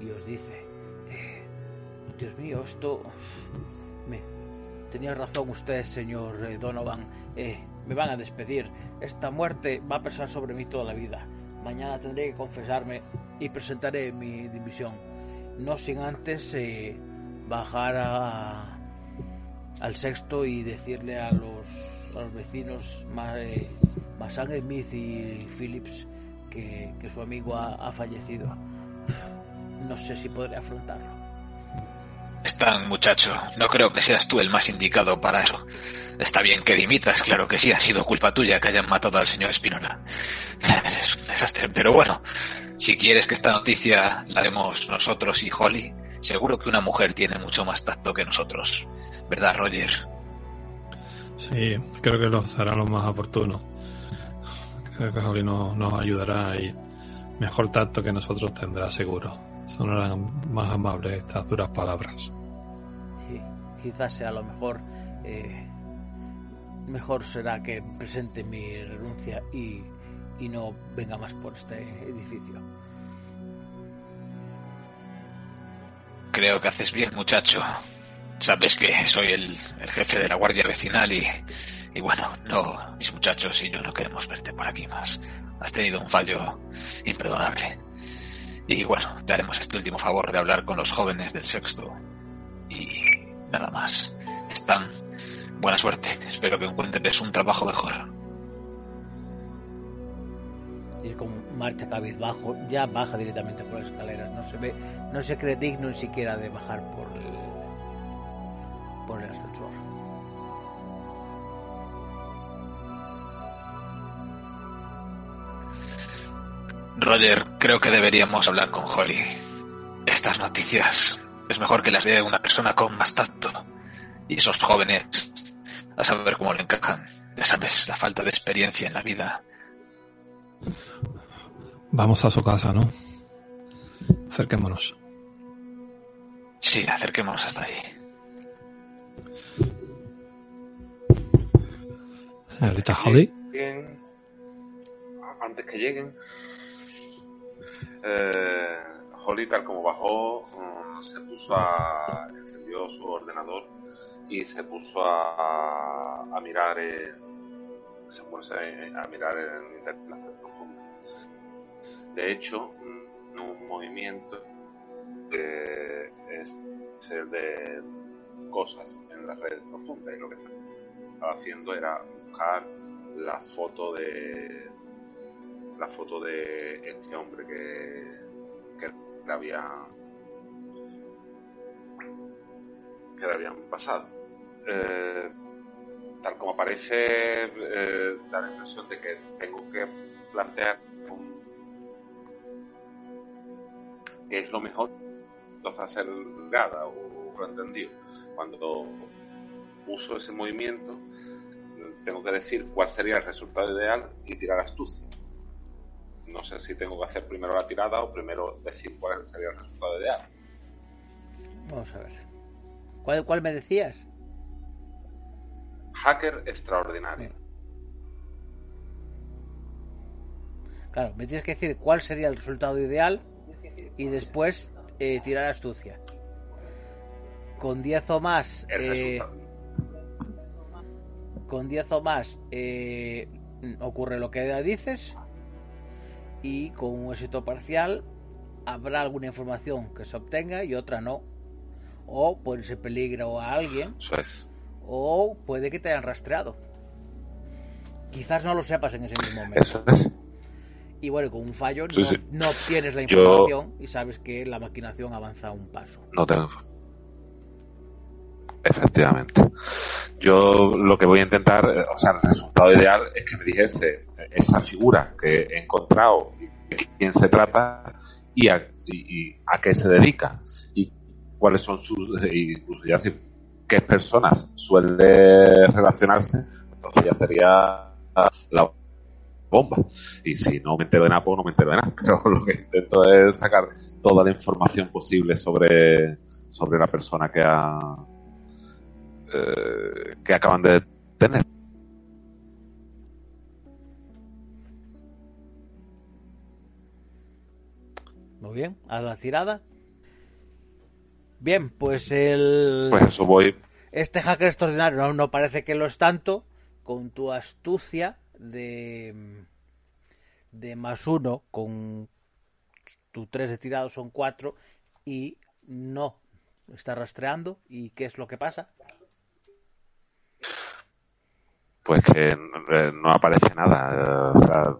y os dice, eh, Dios mío, esto... Me... Tenía razón usted, señor eh, Donovan. Eh, me van a despedir. Esta muerte va a pesar sobre mí toda la vida. Mañana tendré que confesarme y presentaré mi dimisión. No sin antes bajar a, al sexto y decirle a los, a los vecinos eh, Masan Smith y Phillips que, que su amigo ha, fallecido. No sé si podré afrontarlo. Stan, muchacho, no creo que seas tú el más indicado para eso. Está bien que dimitas, claro que sí, ha sido culpa tuya que hayan matado al señor Espinola. Es un desastre, pero bueno, si quieres que esta noticia la demos nosotros y Holly, seguro que una mujer tiene mucho más tacto que nosotros. ¿Verdad, Roger? Sí, creo que lo será lo más oportuno. Creo que Holly nos, nos ayudará y mejor tacto que nosotros tendrá seguro sonarán más amables estas duras palabras. Sí, quizás sea lo mejor. Eh, mejor será que presente mi renuncia y, y no venga más por este edificio. Creo que haces bien, muchacho. Sabes que soy el, el jefe de la guardia vecinal y, y bueno, no, mis muchachos y yo no queremos verte por aquí más. Has tenido un fallo imperdonable. Y bueno, te haremos este último favor de hablar con los jóvenes del sexto. Y nada más. Están. Buena suerte. Espero que encuentres un trabajo mejor. Y como marcha cabizbajo, ya baja directamente por las escaleras. No se ve, no se cree digno ni siquiera de bajar por por el ascensor. Roger, creo que deberíamos hablar con Holly. Estas noticias es mejor que las dé una persona con más tacto. Y esos jóvenes, a saber cómo le encajan. Ya sabes, la falta de experiencia en la vida. Vamos a su casa, ¿no? Acerquémonos. Sí, acerquémonos hasta allí. Señorita Holly. Bien. Antes que lleguen, eh, Holly, tal como bajó, um, se puso a. encendió su ordenador y se puso a, a mirar. En, se puso a mirar en internet profunda. De hecho, un, un movimiento eh, es el de cosas en la red profunda y lo que estaba haciendo era la foto de la foto de este hombre que, que le había que le habían pasado. Eh, tal como parece, eh, da la impresión de que tengo que plantear qué es lo mejor entonces hacer nada o lo entendido. Cuando uso ese movimiento, tengo que decir cuál sería el resultado ideal y tirar astucia no sé si tengo que hacer primero la tirada o primero decir cuál sería el resultado ideal. Vamos a ver. ¿Cuál, cuál me decías? Hacker extraordinario. Claro, me tienes que decir cuál sería el resultado ideal y después eh, tirar astucia. Con 10 o más. Eh, con 10 o más eh, ocurre lo que dices y con un éxito parcial habrá alguna información que se obtenga y otra no. O puede ser peligro a alguien. Eso es. O puede que te hayan rastreado. Quizás no lo sepas en ese mismo momento. Eso es. Y bueno, con un fallo Sí, no, sí. no obtienes la Yo- información y sabes que la maquinación avanza un paso. No tengo. Efectivamente. Yo lo que voy a intentar, eh, o sea, el resultado ideal es que me dijese esa figura que he encontrado de quién se trata y a y, a qué se dedica y cuáles son sus, incluso ya si qué personas suele relacionarse, entonces ya sería la bomba. Y si no me entero de nada, pues no me entero de nada. Pero lo que intento es sacar toda la información posible sobre, sobre la persona que ha, eh, que acaban de tener. Muy bien, a la tirada. Bien, pues el. Pues eso voy. Este hacker extraordinario no, no parece que lo es tanto. Con tu astucia de. de más uno, con tu tres de tirado son cuatro. Y no está rastreando. ¿Y qué es lo que pasa? Pues que eh, no aparece nada. O sea,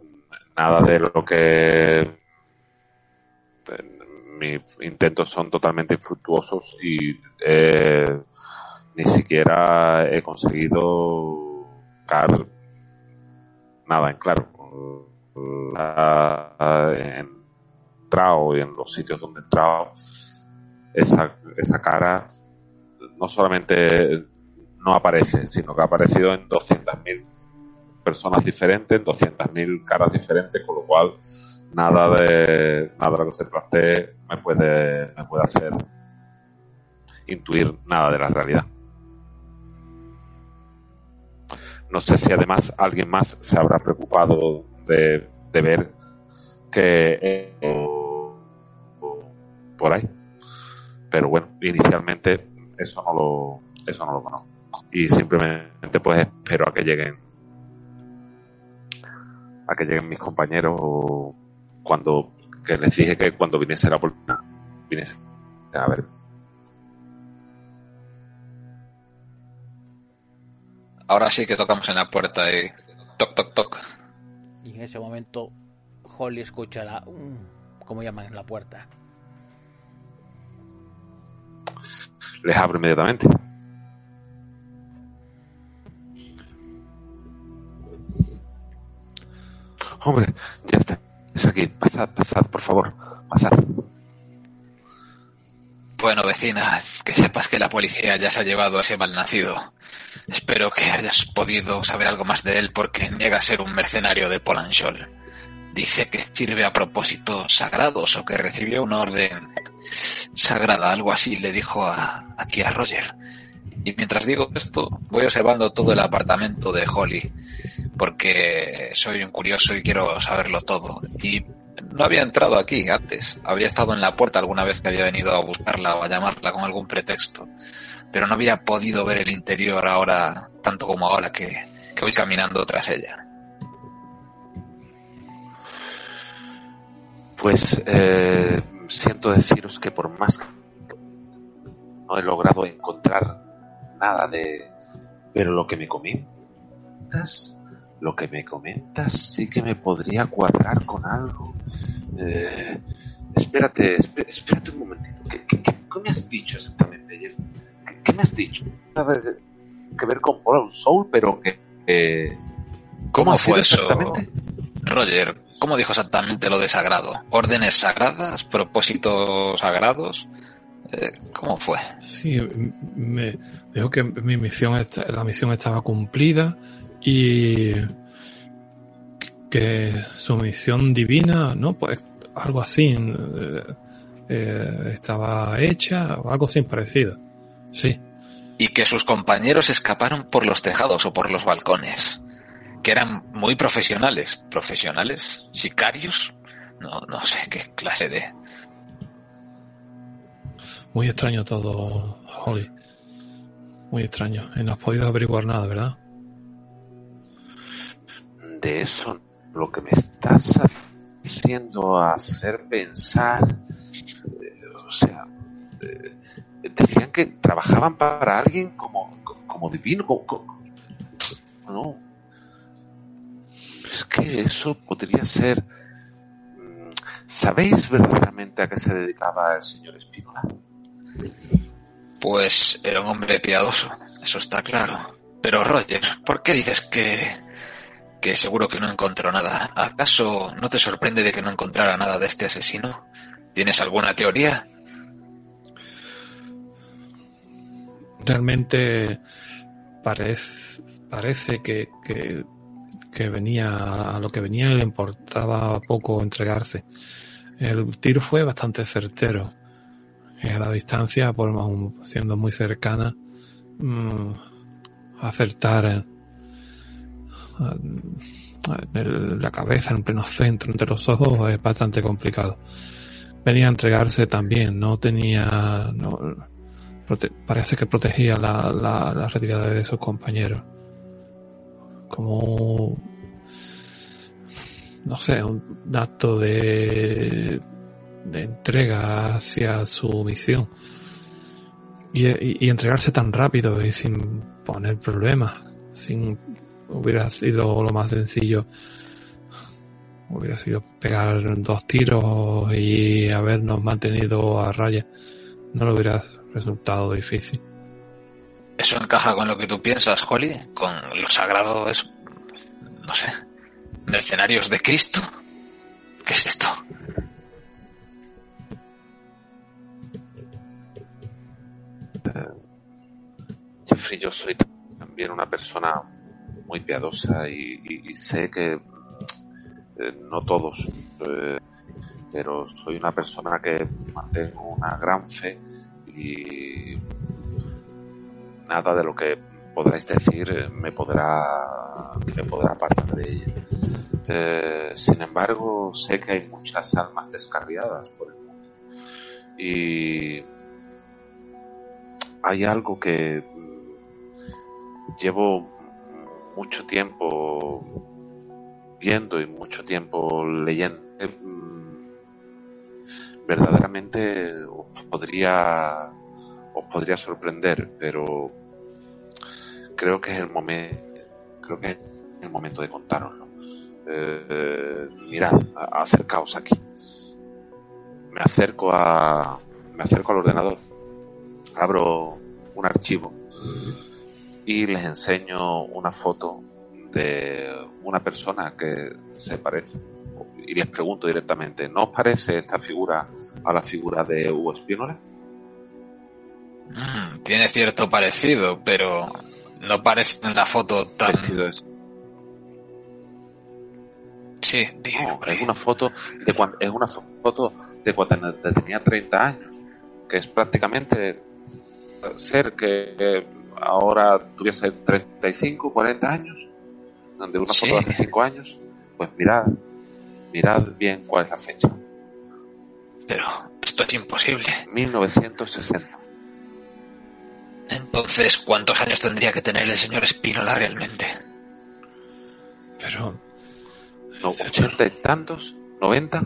nada de lo que mis intentos son totalmente infructuosos y eh, ni siquiera he conseguido buscar nada en claro. en entrado y en los sitios donde he entrado, esa, esa cara no solamente no aparece, sino que ha aparecido en 200.000 personas diferentes, en 200.000 caras diferentes, con lo cual nada de nada de lo que se plantee me puede me puede hacer intuir nada de la realidad. No sé si además alguien más se habrá preocupado de, de ver que eh, por ahí. Pero bueno, inicialmente eso no lo eso no lo conozco y simplemente pues espero a que lleguen a que lleguen mis compañeros o cuando que les dije que cuando viniese la policía viniese a ver. Ahora sí que tocamos en la puerta y toc toc toc. Y en ese momento Holly escucha la ¿cómo llaman en la puerta? les abro inmediatamente hombre ya está es aquí, pasad, pasad, por favor, pasad. Bueno, vecina, que sepas que la policía ya se ha llevado a ese malnacido. Espero que hayas podido saber algo más de él porque niega ser un mercenario de Polanchol. Dice que sirve a propósitos sagrados o que recibió una orden sagrada, algo así, le dijo a, aquí a Roger. Y mientras digo esto, voy observando todo el apartamento de Holly porque soy un curioso y quiero saberlo todo. Y no había entrado aquí antes. Había estado en la puerta alguna vez que había venido a buscarla o a llamarla con algún pretexto. Pero no había podido ver el interior ahora, tanto como ahora que, que voy caminando tras ella. Pues eh, siento deciros que por más que no he logrado encontrar nada de... Pero lo que me comentas lo que me comentas sí que me podría cuadrar con algo. Eh, espérate, espérate un momentito. ¿Qué, qué, me has dicho exactamente, Jeff? ¿Qué, me has dicho? Que ver con Paul Soul, pero que... ¿Cómo, fue eso? Roger, ¿cómo dijo exactamente lo de sagrado? ¿Órdenes sagradas? ¿Propósitos sagrados? Eh, ¿Cómo fue? Sí, me dijo que mi misión, la misión estaba cumplida y que su misión divina, ¿no? Pues algo así eh, eh, estaba hecha, o algo así parecido. Sí. Y que sus compañeros escaparon por los tejados o por los balcones. Que eran muy profesionales. ¿Profesionales? ¿Sicarios? No, no sé qué clase de. Muy extraño todo, Holly. Muy extraño. Y no has podido averiguar nada, ¿verdad? de eso lo que me estás haciendo hacer pensar, eh, o sea, eh, decían que trabajaban para alguien como, como divino, no. Es que eso podría ser. Mm, ¿Sabéis verdaderamente a qué se dedicaba el señor Espínola? Pues era un hombre piadoso, eso está claro. Pero Roger, ¿por qué dices que que seguro que no encontró nada. ¿Acaso no te sorprende de que no encontrara nada de este asesino? ¿Tienes alguna teoría? Realmente parece, parece que, que, venía a lo que venía le importaba poco entregarse. El tiro fue bastante certero. A la distancia, por siendo muy cercana, mm, acertar en la cabeza, en pleno centro, entre los ojos, es bastante complicado. Venía a entregarse también, no tenía, parece que protegía la, la, la retirada de sus compañeros. Como, no sé, un acto de, de entrega hacia su misión. Y, y- entregarse tan rápido y sin poner problemas, sin hubiera sido lo más sencillo. Hubiera sido pegar dos tiros y habernos mantenido a raya. No lo hubiera resultado difícil. ¿Eso encaja con lo que tú piensas, Holly? ¿Con lo sagrado es... no sé... mercenarios de Cristo? ¿Qué es esto? Yo soy también una persona muy piadosa y, sé que eh, no todos, eh, pero soy una persona que mantengo una gran fe y nada de lo que podráis decir eh, me podrá me podrá apartar de ella. Sin embargo, sé que hay muchas almas descarriadas por el mundo y hay algo que llevo mucho tiempo viendo y mucho tiempo leyendo. Eh, mm, Verdaderamente os podría os podría sorprender, pero creo que es el momento creo que es el momento de contároslo. Eh, mirad, acercaos aquí. Me acerco a me acerco al ordenador abro un archivo y les enseño una foto de una persona que se parece y les pregunto directamente ¿no os parece esta figura a la figura de Hugo Spínola? Mm, tiene cierto parecido, pero no parece en la foto tan... Sí, no, es una foto de cuando es una foto de cuando tenía 30 años que es prácticamente ser que ahora tuviese 35 40 años de una foto de hace Sí. 5 años pues mirad mirad bien cuál es la fecha Pero esto es imposible. 1960 Entonces, ¿cuántos años tendría que tener el señor Espínola realmente? Pero no, 80 y tantos 90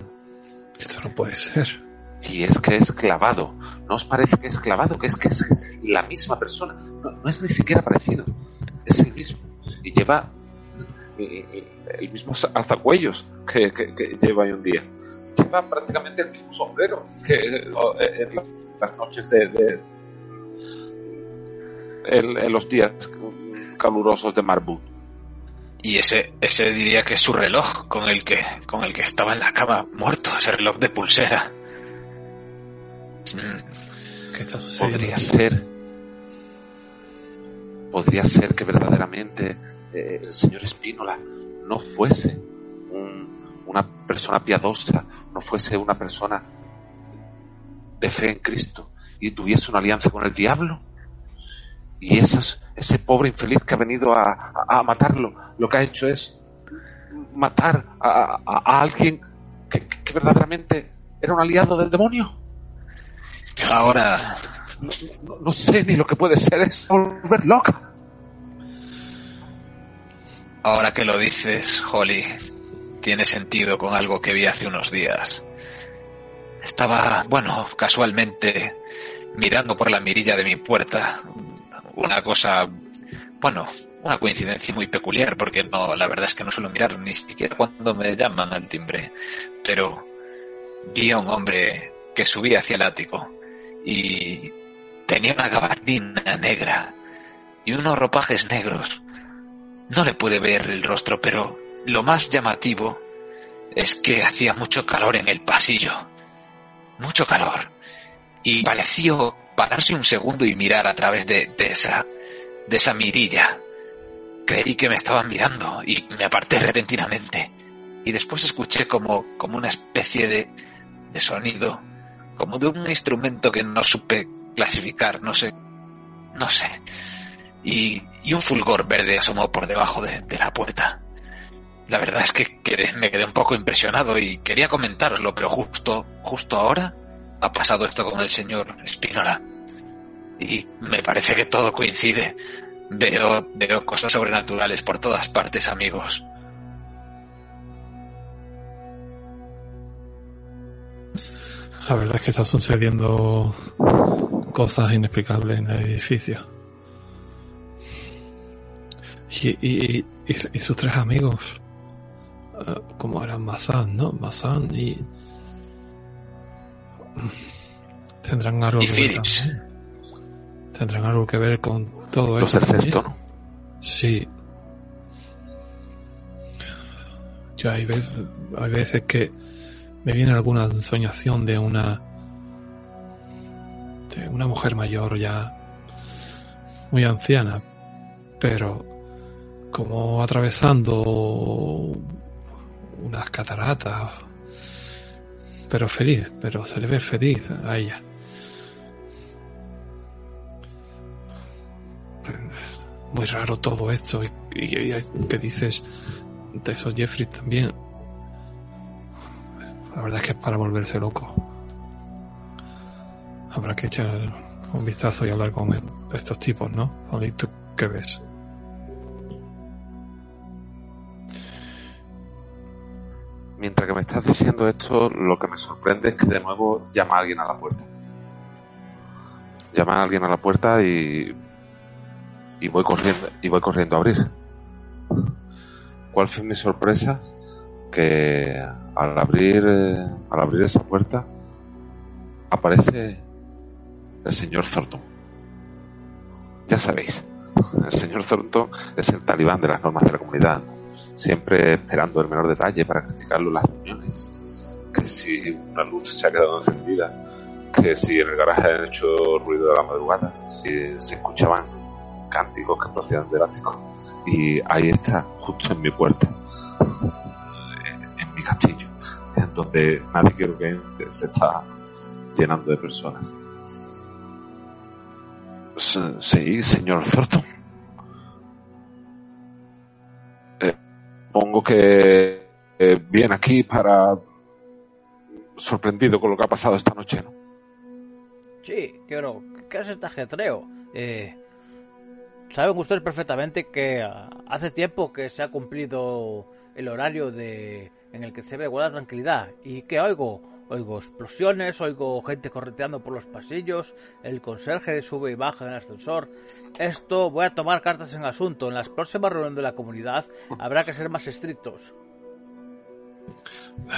esto no puede ser. y es que es clavado ¿no os parece que es clavado? que es que es la misma persona no, no es ni siquiera parecido. Es el mismo. Y lleva y- y- el mismo alzacuellos que, que, que lleva hoy un día. Lleva prácticamente el mismo sombrero que eh, en la- las noches de, de- en, en los días calurosos de Marbut. Y ese, ese diría que es su reloj con el que, con el que estaba en la cama muerto, ese reloj de pulsera. ¿Qué está sucediendo? podría ser podría ser que verdaderamente eh, el señor Espínola no fuese un- una persona piadosa, no fuese una persona de fe en Cristo y tuviese una alianza con el diablo. Y esos- ese pobre infeliz que ha venido a, a- a matarlo, lo que ha hecho es matar a, alguien que, que verdaderamente era un aliado del demonio. Ahora, No, no- no sé ni lo que puede ser, es volver loca. Ahora que lo dices, Holly, tiene sentido con algo que vi hace unos días. Estaba, bueno, casualmente mirando por la mirilla de mi puerta. Una cosa, bueno, una coincidencia muy peculiar, porque no, la verdad es que no suelo mirar ni siquiera cuando me llaman al timbre. Pero vi a un hombre que subía hacia el ático y tenía una gabardina negra y unos ropajes negros. No le pude ver el rostro, pero lo más llamativo es que hacía mucho calor en el pasillo. mucho calor. Y pareció pararse un segundo y mirar a través de, de esa, de esa mirilla. Creí que me estaban mirando y me aparté repentinamente. Y después escuché como, como una especie de, de sonido, como de un instrumento que no supe clasificar, no sé, no sé. Y, y un fulgor verde asomó por debajo de, la puerta. La verdad es que me quedé un poco impresionado y quería comentároslo, pero justo, justo ahora ha pasado esto con el señor Spinola. Y me parece que todo coincide. Veo, veo cosas sobrenaturales por todas partes, amigos. La verdad es que está sucediendo cosas inexplicables en el edificio. Y, y, y, y sus tres amigos, eh, como eran Masan, ¿no? Masan y... Tendrán algo Y que ver también. Tendrán algo que ver con todo Los esto. del sexto. ¿no? Sí. Yo hay veces, hay veces que me viene alguna soñación de una de una mujer mayor ya muy anciana, pero como atravesando unas cataratas, pero feliz, pero se le ve feliz a ella. muy raro todo esto y, que dices de eso Jeffrey también la verdad es que es para volverse loco habrá que echar un vistazo y hablar con estos tipos ¿no? ¿tú qué ves? Mientras que me estás diciendo esto, lo que me sorprende es que de nuevo llama a alguien a la puerta. Llama a alguien a la puerta y y voy corriendo y voy corriendo a abrir. ¿Cuál fue mi sorpresa? Que al abrir eh, al abrir esa puerta aparece el señor Thornton. Ya sabéis, el señor Thornton es el talibán de las normas de la comunidad, siempre esperando el menor detalle para criticarlo en las reuniones. Que si una luz se ha quedado encendida, que si en el garaje han hecho ruido de la madrugada, si se escuchaban cánticos que procedían del ático. Y ahí está, justo en mi puerta, en, mi castillo, en donde nadie quiero que se está llenando de personas. Sí, señor Thornton. Pongo que eh, viene aquí para sorprendido con lo que ha pasado esta noche, ¿no? Sí, pero ¿qué es este ajetreo? Eh, saben ustedes perfectamente que ah, hace tiempo que se ha cumplido el horario de en el que se debe guardar tranquilidad y que oigo oigo explosiones, oigo gente correteando por los pasillos, el conserje sube y baja en el ascensor. Esto voy a tomar cartas en asunto. En las próximas reuniones de la comunidad habrá que ser más estrictos.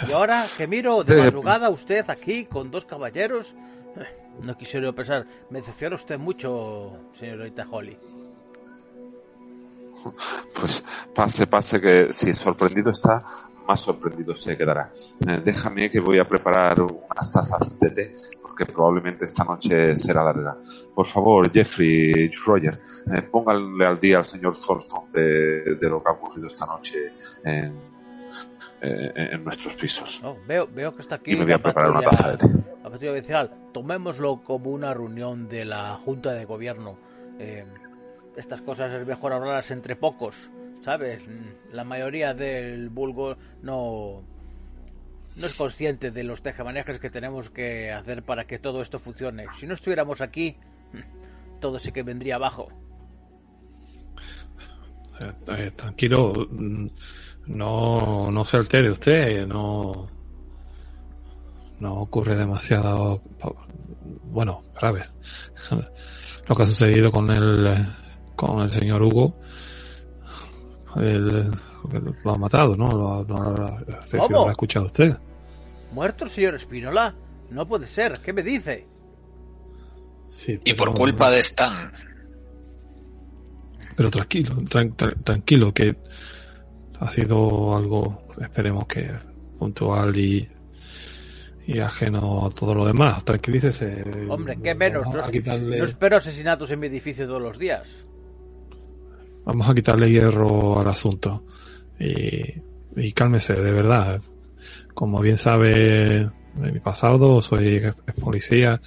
Y ahora que miro de Eh, madrugada usted aquí con dos caballeros, no quisiera yo pensar, me decepciona usted mucho, señorita Holly. Pues pase, pase, que si sorprendido está, más sorprendido se quedará. Eh, déjame que voy a preparar unas tazas de té, porque probablemente esta noche será larga. Por favor, Jeffrey, Roger, eh, pónganle al día al señor Thornton de, de lo que ha ocurrido esta noche en, eh, en nuestros pisos. Veo, veo que está aquí Y me voy a preparar una taza de té. La patrulla vecinal. Tomémoslo como una reunión de la Junta de Gobierno. Eh, estas cosas es mejor hablarlas entre pocos, ¿sabes? La mayoría del vulgo no no es consciente de los tejemanejes que tenemos que hacer para que todo esto funcione. Si no estuviéramos aquí, todo sí que vendría abajo. Eh, eh, tranquilo, mm, no, no se altere usted, no, no ocurre demasiado, bueno, grave. Lo que ha sucedido con el, eh, con el señor Hugo, el- lo ha matado, ¿no? Lo, lo- ha escuchado usted. ¿Muerto el señor Espinola? No puede ser. ¿Qué me dice? Sí, Y por culpa de Stan. Pero tranquilo, tran- tran- tranquilo, que ha sido algo, esperemos que puntual y, y ajeno a todo lo demás. Tranquilícese. Hombre, qué menos. No espero asesinatos en mi edificio todos los días. Vamos a quitarle hierro al asunto. Y, y cálmese, de verdad. Como bien sabe de mi pasado, soy policía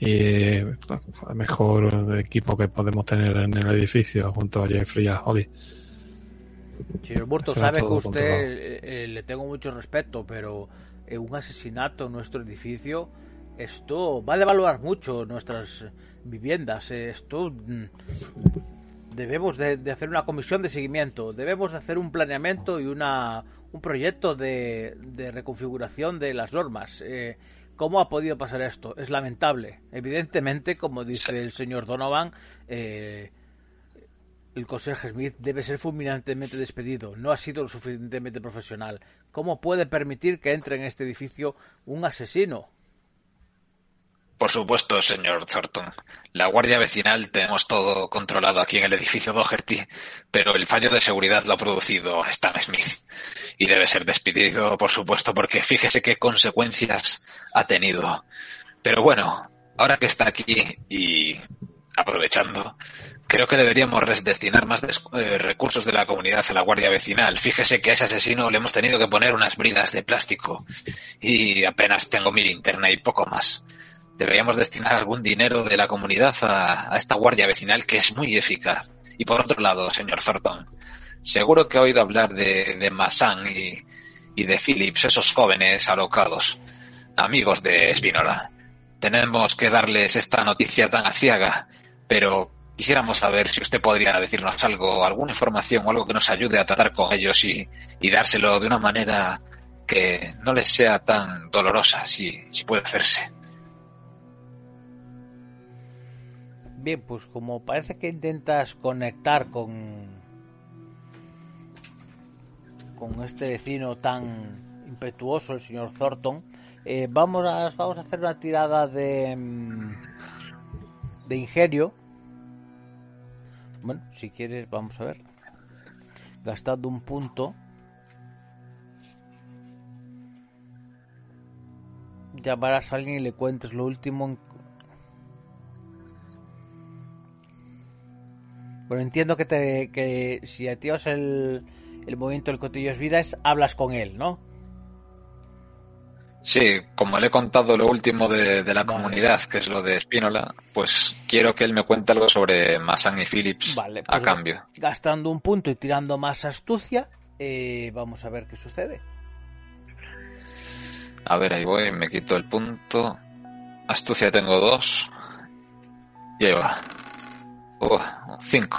y eh, el mejor equipo que podemos tener en el edificio junto a Jeffrey y a Holly. Señor Burto, sabe que usted eh, eh, le tengo mucho respeto, pero eh, un asesinato en nuestro edificio, esto va a devaluar mucho nuestras viviendas. eh, esto mm, debemos de, de hacer una comisión de seguimiento, debemos de hacer un planeamiento y una un proyecto de, de reconfiguración de las normas. Eh, ¿Cómo ha podido pasar esto? Es lamentable. Evidentemente, como dice el señor Donovan, eh, el conserje Smith debe ser fulminantemente despedido. No ha sido lo suficientemente profesional. ¿Cómo puede permitir que entre en este edificio un asesino? Por supuesto, señor Thornton. La guardia vecinal tenemos todo controlado aquí en el edificio Doherty, pero el fallo de seguridad lo ha producido Stan Smith. Y debe ser despedido, por supuesto, porque fíjese qué consecuencias ha tenido. Pero bueno, ahora que está aquí y aprovechando, creo que deberíamos destinar más eh, recursos de la comunidad a la guardia vecinal. Fíjese que a ese asesino le hemos tenido que poner unas bridas de plástico y apenas tengo mi linterna y poco más. Deberíamos destinar algún dinero de la comunidad a, a esta guardia vecinal que es muy eficaz. Y por otro lado, señor Thornton, seguro que ha oído hablar de, de Massan y, y de Phillips, esos jóvenes alocados, amigos de Spinola. Tenemos que darles esta noticia tan aciaga, pero quisiéramos saber si usted podría decirnos algo, alguna información o algo que nos ayude a tratar con ellos y, y dárselo de una manera que no les sea tan dolorosa, si, si puede hacerse. Pues como parece que intentas conectar con con este vecino tan impetuoso, el señor Thornton, eh, vamos a vamos a hacer una tirada de mm, de ingenio. Bueno, si quieres, vamos a ver. Gastando un punto. Llamarás a alguien y le cuentes lo último en, Bueno, entiendo que, te, que si activas el, el movimiento del cotillo es vida, es hablas con él, ¿no? Sí, como le he contado lo último de, de la Vale. comunidad, que es lo de Spinola, pues quiero que él me cuente algo sobre Massan y Phillips Vale, a pues, cambio. Gastando un punto y tirando más astucia, eh, vamos a ver qué sucede. A ver, ahí voy, me quito el punto. Astucia tengo dos. Y ahí va. Uh, cinco.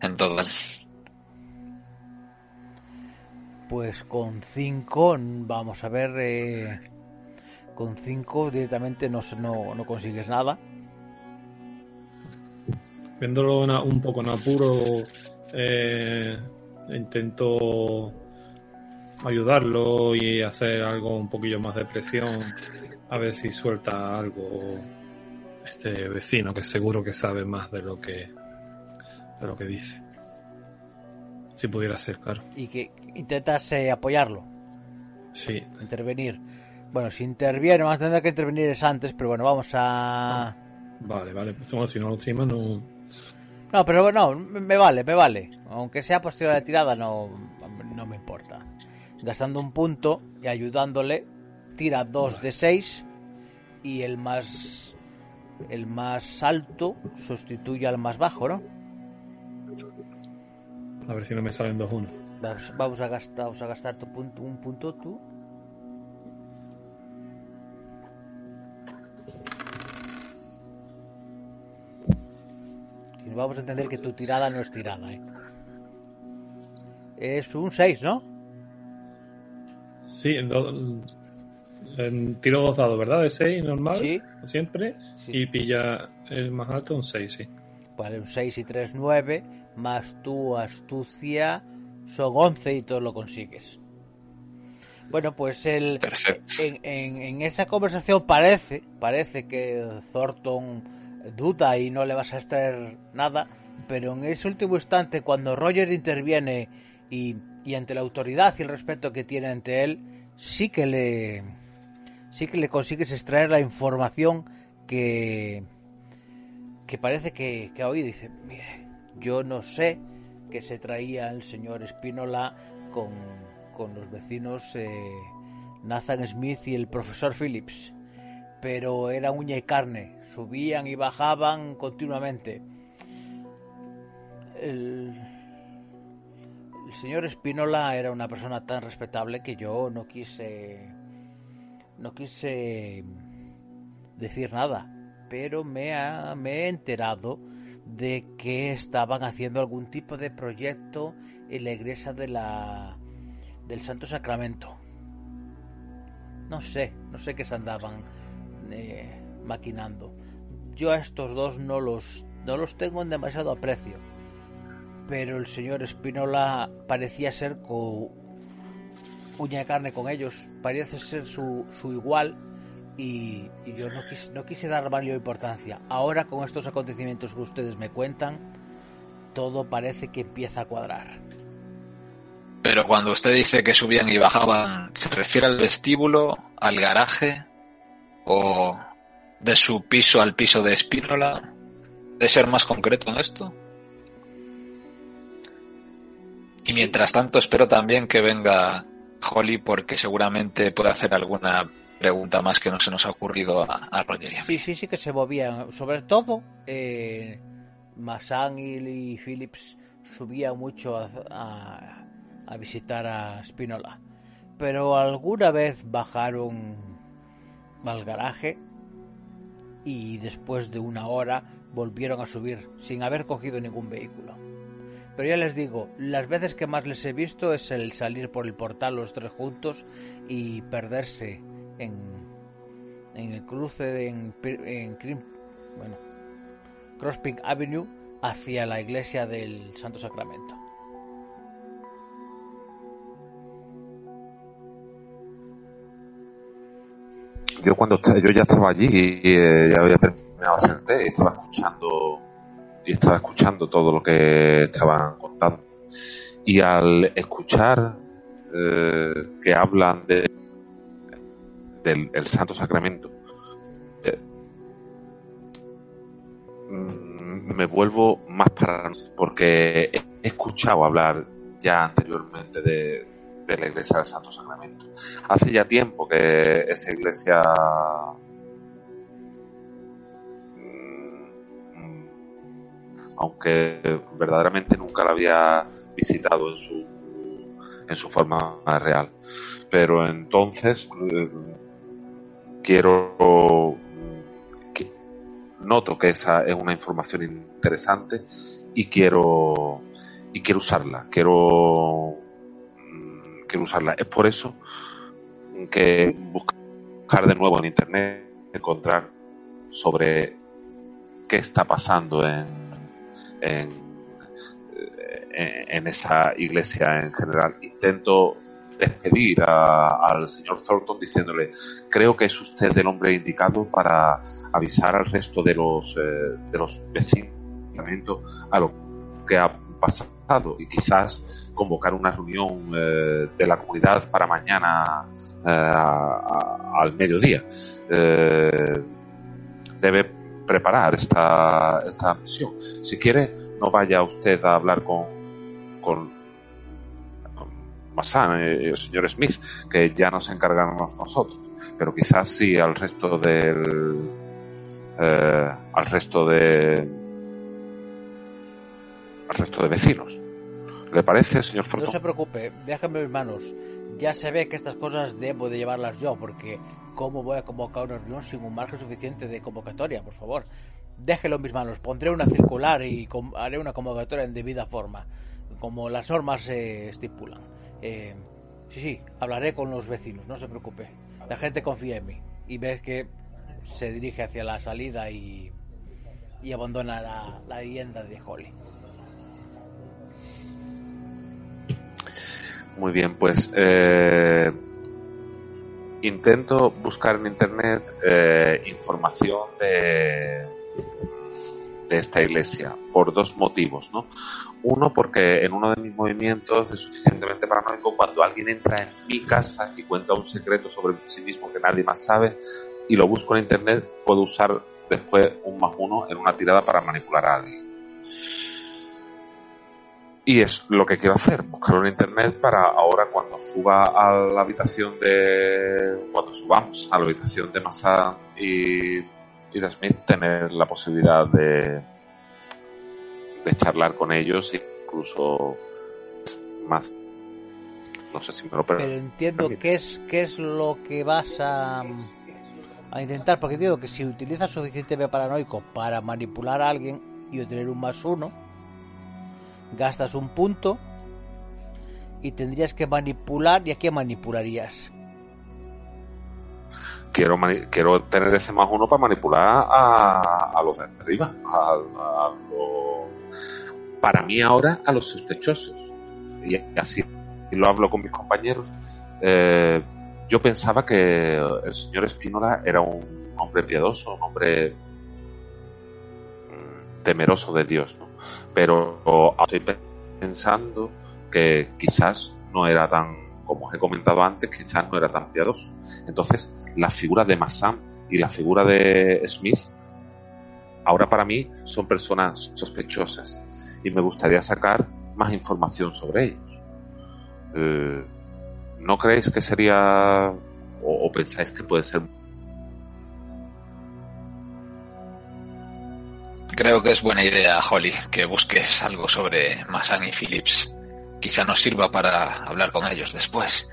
En total. Pues con 5, vamos a ver, eh, con 5 directamente no, se- no, no consigues nada. Viéndolo en a- un poco en apuro, eh, intento ayudarlo y hacer algo un poquillo más de presión, a ver si suelta algo este vecino que seguro que sabe más de lo que de lo que dice. Si pudiera ser, claro. Y que intentas eh, apoyarlo, Sí, intervenir. Bueno, si interviene, vamos a tener que intervenir es antes, pero bueno, vamos a... vale, vale. Pues, bueno, si no encima no. No, pero no, me vale, me vale. Aunque sea posterior a la tirada, no, no me importa. Gastando un punto y ayudándole, tira dos de 6 y el más el más alto sustituye al más bajo, ¿no? A ver si no me salen dos uno. Vamos- Vamos a gastar, vamos a gastar tu punto, un punto tú. Y Vamos a entender que tu tirada no es tirada, ¿eh? Es un 6, ¿no? Sí, en do- en tiro dos dados, ¿verdad? De 6 normal, Sí. siempre. Sí. Y pilla el más alto un 6, sí. Vale, un 6 y 3, 9. Más tu astucia son 11 y todo lo consigues. Bueno, pues el, en- en esa conversación parece, parece que Thornton duda y no le vas a extraer nada, pero en ese último instante, cuando Roger interviene y, y ante la autoridad y el respeto que tiene ante él, sí que le sí que le consigues extraer la información que, que parece que, que hoy dice, mire, yo no sé qué se traía el señor Spinola con, con los vecinos eh, Nathan Smith y el profesor Phillips, pero era uña y carne, subían y bajaban continuamente. El, el señor Spinola era una persona tan respetable que yo no quise no quise decir nada, pero me, ha, me he enterado de que estaban haciendo algún tipo de proyecto en la iglesia de la del Santo Sacramento. No sé, no sé qué se andaban eh, maquinando. Yo a estos dos no los no los tengo en demasiado aprecio, pero el señor Spinola parecía ser con uña de carne con ellos, parece ser su, su igual y, y yo no quise, no quise dar mayor importancia. Ahora con estos acontecimientos que ustedes me cuentan, todo parece que empieza a cuadrar. Pero cuando usted dice que subían y bajaban, ¿se refiere al vestíbulo, al garaje o de su piso al piso de Espínola? ¿De ser más concreto en esto? Y mientras tanto espero también que venga Holly porque seguramente puede hacer alguna pregunta más que no se nos ha ocurrido a, a. Sí, sí, sí que se movían. Sobre todo, eh, Massan y Phillips subían mucho a, a- a visitar a Spinola. Pero alguna vez bajaron al garaje y después de una hora volvieron a subir sin haber cogido ningún vehículo. Pero ya les digo, las veces que más les he visto es el salir por el portal los tres juntos y perderse en, en el cruce de en, en bueno, Crosspink Avenue hacia la iglesia del Santo Sacramento. Yo cuando yo ya estaba allí y eh, ya había terminado hacer té y estaba escuchando y estaba escuchando todo lo que estaban contando. Y al escuchar eh, que hablan de del el Santo Sacramento, eh, mm, me vuelvo más para porque he escuchado hablar ya anteriormente de, de la iglesia del Santo Sacramento. Hace ya tiempo que esa iglesia aunque verdaderamente nunca la había visitado en su en su forma real. Pero entonces eh, quiero noto que esa es una información interesante y quiero y quiero usarla quiero mm, quiero usarla. Es por eso que buscar de nuevo en internet encontrar sobre qué está pasando en en, esa iglesia en general. Intento despedir a- al señor Thornton diciéndole creo que es usted el hombre indicado para avisar al resto de los eh, de los vecinos a lo que ha pasado y quizás convocar una reunión eh, de la comunidad para mañana eh, al mediodía Eh, debe preparar esta, esta misión si quiere no vaya usted a hablar con con Massan y el señor Smith, que ya nos encargamos nosotros, pero quizás sí al resto del eh, al resto de al resto de vecinos. ¿Le parece, señor No Fortón? se preocupe, déjame mis manos. Ya se ve que estas cosas debo de llevarlas yo, porque ¿cómo voy a convocar una reunión sin un margen suficiente de convocatoria? Por favor, déjelo en mis manos. Pondré una circular y haré una convocatoria en debida forma, como las normas eh, estipulan. Eh, sí, sí, hablaré con los vecinos, no se preocupe. La gente confía en mí y ves que se dirige hacia la salida y, y abandona la, la vivienda de Holly. Muy bien, pues eh, intento buscar en internet eh, información de de esta iglesia por dos motivos, ¿no? Uno, porque en uno de mis movimientos es suficientemente paranoico cuando alguien entra en mi casa y cuenta un secreto sobre sí mismo que nadie más sabe y lo busco en internet, puedo usar después un más uno en una tirada para manipular a alguien. Y es lo que quiero hacer, buscarlo en internet para ahora cuando suba a la habitación de... cuando subamos a la habitación de Massa y, y de Smith, tener la posibilidad de, de charlar con ellos incluso más. No sé si me lo Pero entiendo qué es, qué es lo que vas a, a intentar, porque digo que si utilizas suficiente paranoico para manipular a alguien y obtener un más uno, gastas un punto y tendrías que manipular. ¿Y a qué manipularías? Quiero, quiero tener ese más uno para manipular a, a los de arriba, a, para mí ahora a los sospechosos. Y así lo hablo con mis compañeros. Eh, yo pensaba que el señor Espínola era un hombre piadoso, un hombre mm, temeroso de Dios, ¿no? Pero estoy pensando que quizás no era tan, como os he comentado antes, quizás no era tan piadoso. Entonces, la figura de Massan y la figura de Smith, ahora para mí son personas sospechosas y me gustaría sacar más información sobre ellos. Eh, ¿No creéis que sería o pensáis que puede ser Creo que es buena idea, Holly, que busques algo sobre Massan y Phillips. Quizá nos sirva para hablar con ellos después.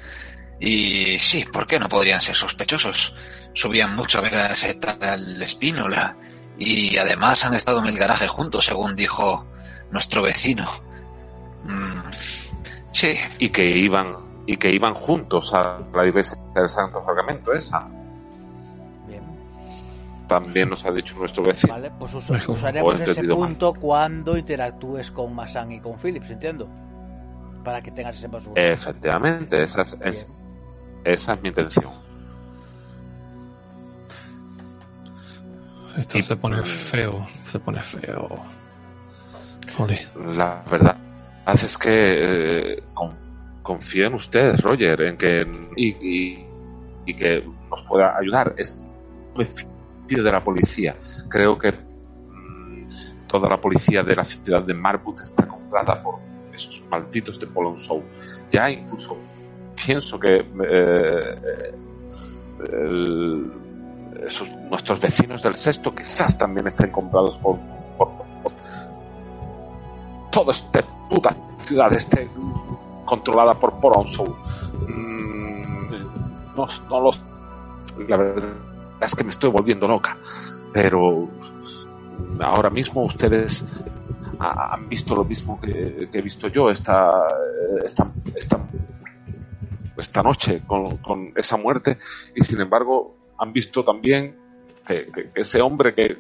Y sí, ¿por qué no podrían ser sospechosos? Subían mucho a ver a ese tal Espínola. Y además han estado en el garaje juntos, según dijo nuestro vecino. Mm, sí. Y que iban y que iban juntos a la iglesia del Santo Sacramento esa también nos ha dicho nuestro vecino. Vale, pues us usaremos ese punto mal. cuando interactúes con Masan y con Phillips, entiendo. Para que tengas ese paso. Efectivamente, esa es, es, esa es mi intención. Esto y, se pone feo, se pone feo. Joder. La verdad es que eh, con, confío en ustedes, Roger, en que y, y, y que nos pueda ayudar. Es de la policía. Creo que mmm, toda la policía de la ciudad de Marburg está comprada por esos malditos de Polon. Ya incluso pienso que eh, el, esos, nuestros vecinos del sexto quizás también estén comprados por, toda esta puta ciudad esté controlada por Polon Show. Mm, no, no los la verdad es que me estoy volviendo loca. Pero ahora mismo ustedes han visto lo mismo que, he visto yo esta, esta, esta, noche con, esa muerte y sin embargo han visto también que, ese hombre que,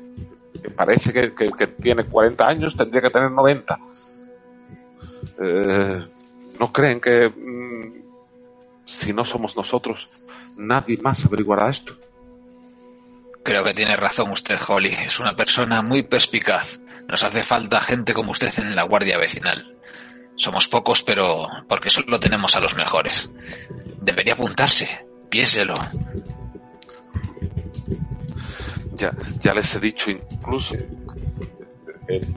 parece que, tiene 40 años tendría que tener 90. Eh, ¿No creen que mmm, si no somos nosotros nadie más averiguará esto? Creo que tiene razón usted, Holly. Es una persona muy perspicaz. Nos hace falta gente como usted en la guardia vecinal. Somos pocos, pero porque solo tenemos a los mejores. Debería apuntarse. Piénselo. Ya, ya les he dicho incluso. Eh,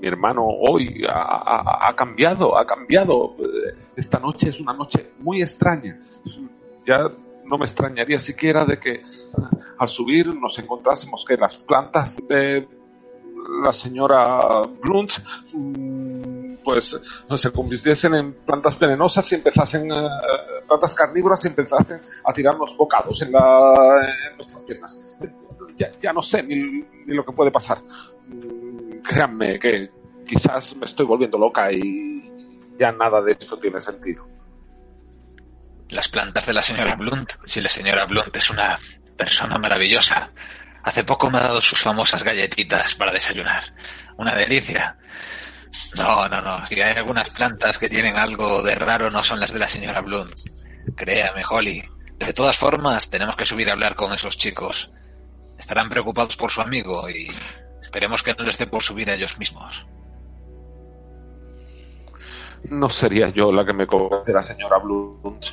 mi hermano hoy ha, ha, ha, cambiado, ha cambiado. Esta noche es una noche muy extraña. Ya no me extrañaría siquiera de que al subir nos encontrásemos que las plantas de la señora Blunt mm, pues se convirtiesen en plantas venenosas y empezasen uh, plantas carnívoras y empezasen a tirarnos bocados en, la, en nuestras piernas. Ya, ya no sé ni, ni, lo que puede pasar. Mm, créanme que quizás me estoy volviendo loca y ya nada de esto tiene sentido las plantas de la señora Blunt. Si la señora Blunt es una persona maravillosa. Hace poco me ha dado sus famosas galletitas para desayunar. Una delicia. No, no, no. Si hay algunas plantas que tienen algo de raro, no son las de la señora Blunt. Créame, Holly. De todas formas, tenemos que subir a hablar con esos chicos. Estarán preocupados por su amigo y esperemos que no les dé por subir a ellos mismos. No sería yo la que me comiese la señora Blunt.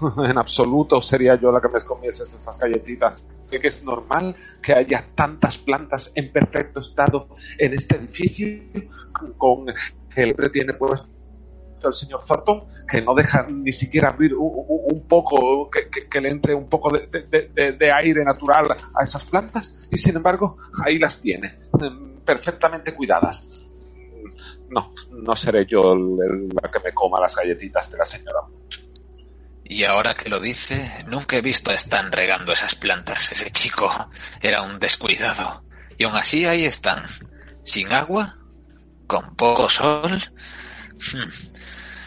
En absoluto sería yo la que me comiese esas galletitas. Sé que es normal que haya tantas plantas en perfecto estado en este edificio con el que tiene pues el señor Thornton que no deja ni siquiera abrir un, poco, que, le entre un poco de, aire natural a esas plantas y sin embargo ahí las tiene, perfectamente cuidadas. No, no seré yo la que me coma las galletitas de la señora. Y ahora que lo dice, nunca he visto a Stan regando esas plantas. Ese chico era un descuidado. Y aún así ahí están, sin agua, con poco sol. Hmm.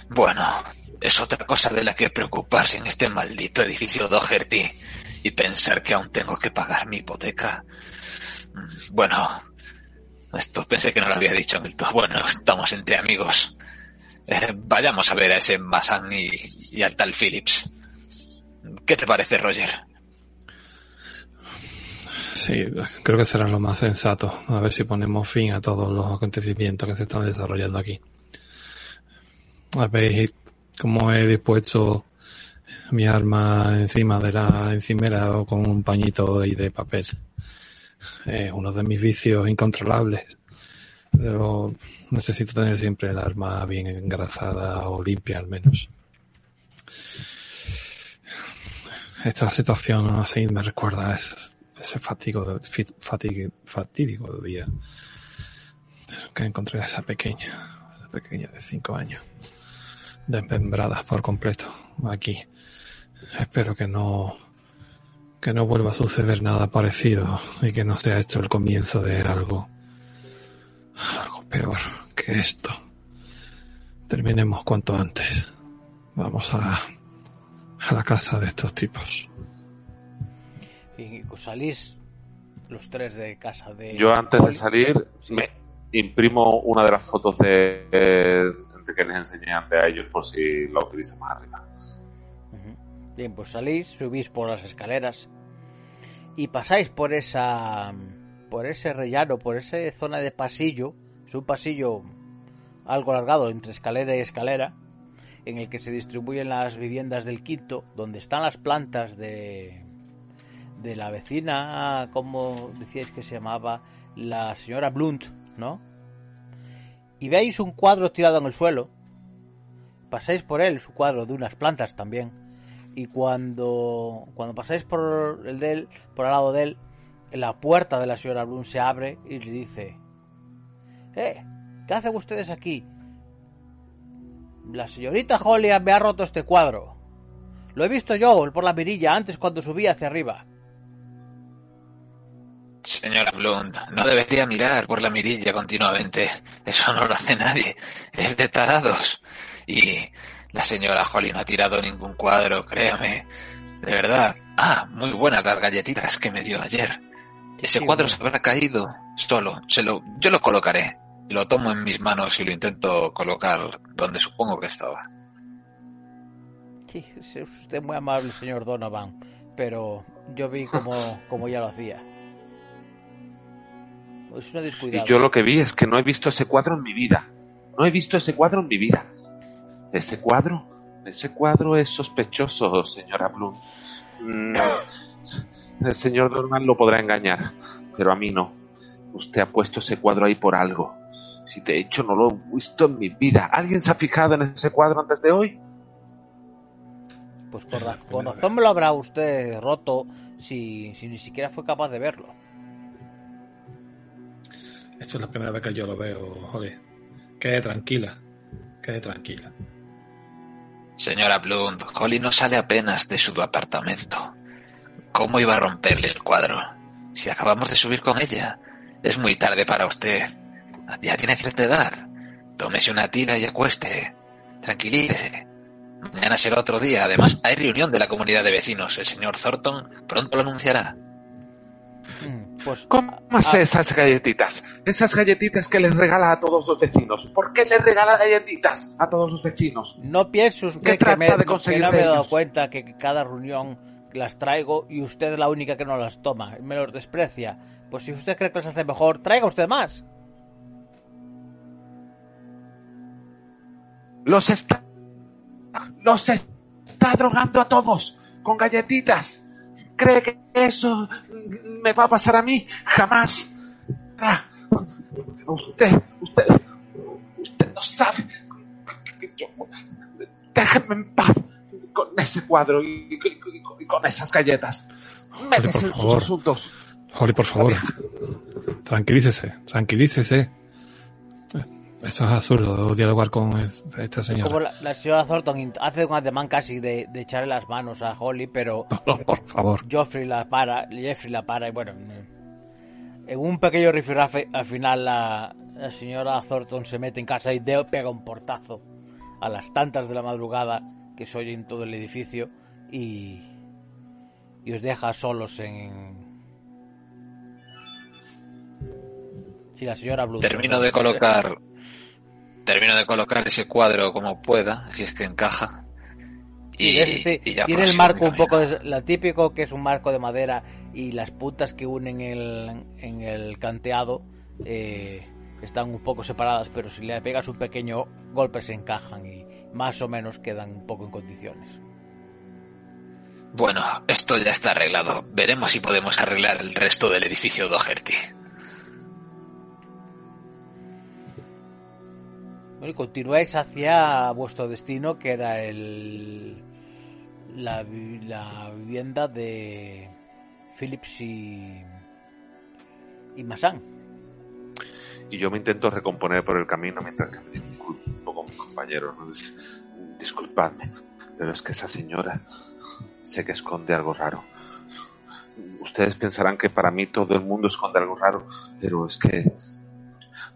Bueno, es otra cosa de la que preocuparse en este maldito edificio Doherty y pensar que aún tengo que pagar mi hipoteca. Mm, bueno, esto pensé que no lo había dicho en todo. Bueno, estamos entre amigos. Eh, vayamos a ver a ese Masan y, al tal Phillips. ¿Qué te parece, Roger? Sí, creo que será lo más sensato. A ver si ponemos fin a todos los acontecimientos que se están desarrollando aquí veis cómo he dispuesto mi arma encima de la encimera o con un pañito de papel. Es uno de mis vicios incontrolables. Pero necesito tener siempre el arma bien engrasada o limpia al menos. Esta situación así me recuerda a ese, fatigo, fatídico día que encontré a esa pequeña, esa pequeña de cinco años desmembradas por completo aquí. Espero que no que no vuelva a suceder nada parecido y que no sea esto el comienzo de algo algo peor que esto. Terminemos cuanto antes. Vamos a a la casa de estos tipos. Y salís los tres de casa de. Yo antes de salir me imprimo una de las fotos de, que les enseñé antes a ellos por si la utilizo más arriba. Bien, pues salís, subís por las escaleras y pasáis por esa por ese rellano, por esa zona de pasillo, es un pasillo algo alargado entre escalera y escalera, en el que se distribuyen las viviendas del quinto, donde están las plantas de de la vecina, como decíais que se llamaba, la señora Blunt, ¿no? y veis un cuadro tirado en el suelo, pasáis por él, su cuadro de unas plantas también, y cuando, cuando pasáis por el de por al lado de él, la puerta de la señora Bloom se abre y le dice, ¡Eh! ¿Qué hacen ustedes aquí? La señorita Holly me ha roto este cuadro. Lo he visto yo por la mirilla antes cuando subí hacia arriba. Señora Blunt, no debería mirar por la mirilla continuamente. Eso no lo hace nadie. Es de tarados. Y la señora Holly no ha tirado ningún cuadro, créame. De verdad. Ah, muy buenas las galletitas que me dio ayer. Ese cuadro se habrá caído solo. Se lo, yo lo colocaré. Lo tomo en mis manos y lo intento colocar donde supongo que estaba. Sí, es usted muy amable, señor Donovan, pero yo vi como, como ya lo hacía. Y yo lo que vi es que no he visto ese cuadro en mi vida. No he visto ese cuadro en mi vida. Ese cuadro, ese cuadro es sospechoso, señora Bloom. Mm, el señor Dorman lo podrá engañar, pero a mí no. Usted ha puesto ese cuadro ahí por algo. Si de hecho no lo he visto en mi vida. ¿Alguien se ha fijado en ese cuadro antes de hoy? Pues con, razón me lo habrá usted roto si, si ni siquiera fue capaz de verlo. Esto es la primera vez que yo lo veo, joder. Quede tranquila, quede tranquila. Señora Blunt, Holly no sale apenas de su apartamento. ¿Cómo iba a romperle el cuadro? Si acabamos de subir con ella. Es muy tarde para usted. Ya tiene cierta edad. Tómese una tila y acueste. Tranquilícese. Mañana será otro día. Además, hay reunión de la comunidad de vecinos. El señor Thornton pronto lo anunciará. Pues, ¿Cómo hace esas galletitas? Esas galletitas que les regala a todos los vecinos. ¿Por qué les regala galletitas a todos los vecinos? No pienso usted que, me, de conseguir no me he dado cuenta que cada reunión las traigo y usted es la única que no las toma, me los desprecia. Pues si usted cree que las hace mejor, traiga usted más. Los está. Los está drogando a todos con galletitas. ¿Cree que eso me va a pasar a mí? Jamás. Ah, usted, usted, usted no sabe. Déjenme en paz con ese cuadro y, con esas galletas. Métese en sus asuntos. Holly, por favor. Tranquilícese, tranquilícese. Eso es absurdo, dialogar con esta señora. Como la, señora Thornton hace un ademán casi de, echarle las manos a Holly, pero. por favor. Jeffrey la para, Jeffrey la para y bueno. En un pequeño rifirrafe, al final la, señora Thornton se mete en casa y Deo pega un portazo a las tantas de la madrugada que se oye en todo el edificio y. y os deja solos en, Si la señora Blue. Termino de colocar termino de colocar ese cuadro como pueda, si es que encaja. Y, ya tiene el marco un poco, lo típico que es un marco de madera y las puntas que unen el, en el canteado eh, están un poco separadas, pero si le pegas un pequeño golpe se encajan y más o menos quedan un poco en condiciones. Bueno, esto ya está arreglado. Veremos si podemos arreglar el resto del edificio Doherty. Bueno, y continuáis hacia vuestro destino, que era el la, la vivienda de Phillips y, y Massan. Y yo me intento recomponer por el camino mientras que un poco mis compañeros. Disculpadme, pero es que esa señora sé que esconde algo raro. Ustedes pensarán que para mí todo el mundo esconde algo raro, pero es que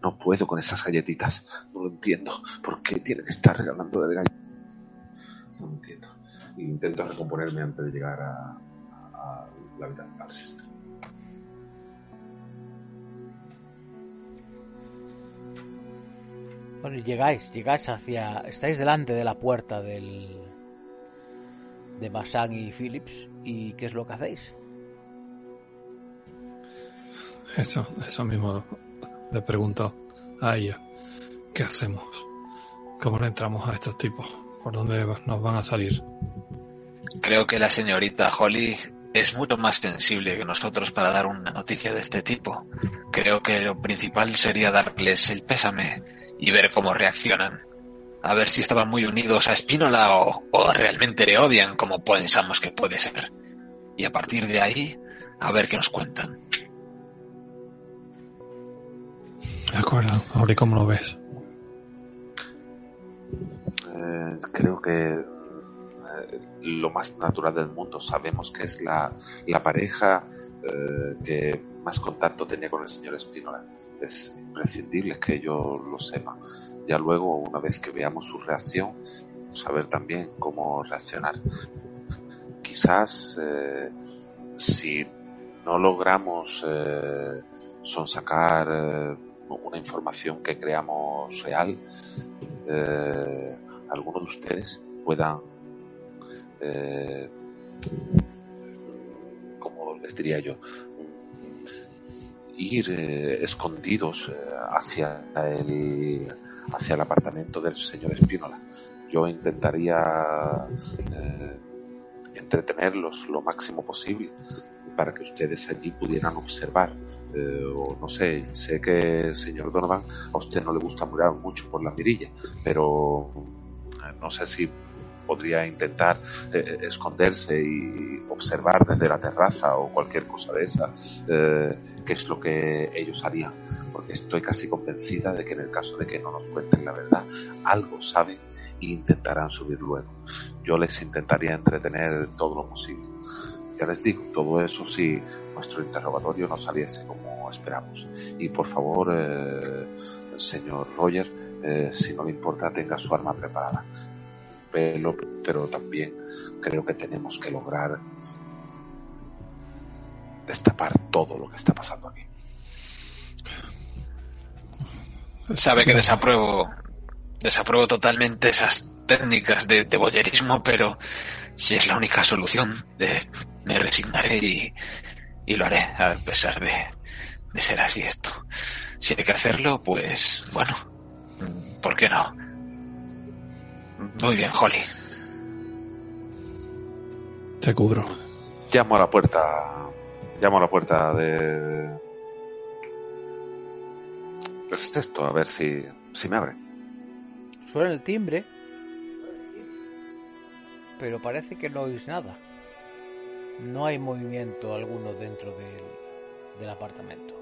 no puedo con esas galletitas. No lo entiendo. ¿Por qué tienen que estar regalando de galletitas? No lo entiendo. Intento recomponerme antes de llegar a, la habitación al Bueno, llegáis, llegáis hacia. Estáis delante de la puerta del. de Bassan y Phillips. ¿Y qué es lo que hacéis? Eso, eso mismo le pregunto a ella, ¿qué hacemos? ¿Cómo le entramos a estos tipos? ¿Por dónde nos van a salir? Creo que la señorita Holly es mucho más sensible que nosotros para dar una noticia de este tipo. Creo que lo principal sería darles el pésame y ver cómo reaccionan. A ver si estaban muy unidos a Espínola o realmente le odian como pensamos que puede ser. Y a partir de ahí, a ver qué nos cuentan. De acuerdo, ahora cómo lo ves. Eh, creo que eh, lo más natural del mundo. Sabemos que es la, la pareja eh, que más contacto tenía con el señor Espínola. Es imprescindible que yo lo sepa. Ya luego, una vez que veamos su reacción, saber también cómo reaccionar. Quizás si no logramos sonsacar una información que creamos real, eh, algunos de ustedes puedan, eh, como les diría yo, ir eh, escondidos hacia el hacia el apartamento del señor Espínola. Yo intentaría entretenerlos lo máximo posible para que ustedes allí pudieran observar eh, o no sé, sé que señor Donovan a usted no le gusta mirar mucho por la mirilla, pero eh, no sé si podría intentar eh, esconderse y observar desde la terraza o cualquier cosa de esa qué es lo que ellos harían, porque estoy casi convencida de que en el caso de que no nos cuenten la verdad, algo saben e intentarán subir luego. Yo les intentaría entretener todo lo posible. Les digo, todo eso si nuestro interrogatorio no saliese como esperamos. Y por favor, eh, señor Roger, eh, si no le importa, tenga su arma preparada. Pero, pero también creo que tenemos que lograr destapar todo lo que está pasando aquí. Sabe que desapruebo, desapruebo totalmente esas técnicas de, de boyerismo, pero si es la única solución, de, me resignaré y, y lo haré, a pesar de, de ser así esto. Si hay que hacerlo, pues bueno, ¿por qué no? Muy bien, Holly. Te cubro. Llamo a la puerta. Llamo a la puerta de. Pues esto, a ver si, si me abre. Suena el timbre, pero parece que no oís nada. No hay movimiento alguno dentro del, del apartamento.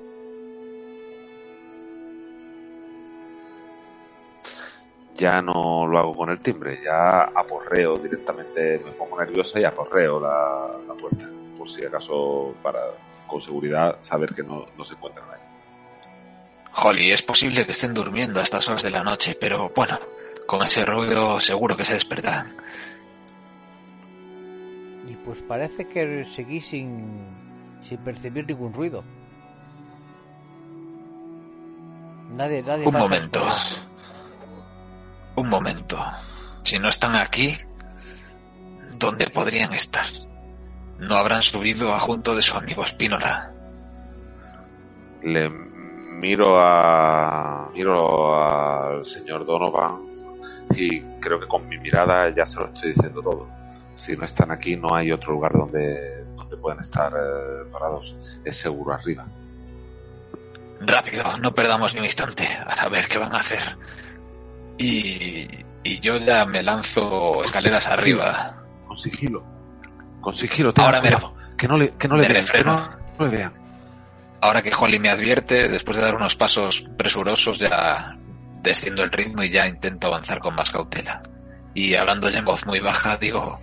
Ya no lo hago con el timbre, ya aporreo directamente, me pongo nerviosa y aporreo la, la puerta, por si acaso, para con seguridad saber que no, no se encuentran ahí. Holly, es posible que estén durmiendo a estas horas de la noche, pero bueno, con ese ruido seguro que se despertarán. Pues parece que seguís sin, sin percibir ningún ruido. Nadie, nadie Un momento. Un momento. Si no están aquí, ¿dónde podrían estar? No habrán subido a junto de su amigo Spínola. Le miro a miro al señor Donovan y creo que con mi mirada ya se lo estoy diciendo todo. Si no están aquí, no hay otro lugar donde, donde puedan estar eh, parados. Es seguro arriba. Rápido, no perdamos ni un instante a saber qué van a hacer. Y, y yo ya me lanzo escaleras arriba. Con sigilo. Con sigilo, Ahora me- cuidado. Que no le, que no le me vean, que no, no le vean. Ahora que Holly me advierte, después de dar unos pasos presurosos, ya desciendo el ritmo y ya intento avanzar con más cautela. Y hablando ya en voz muy baja, digo,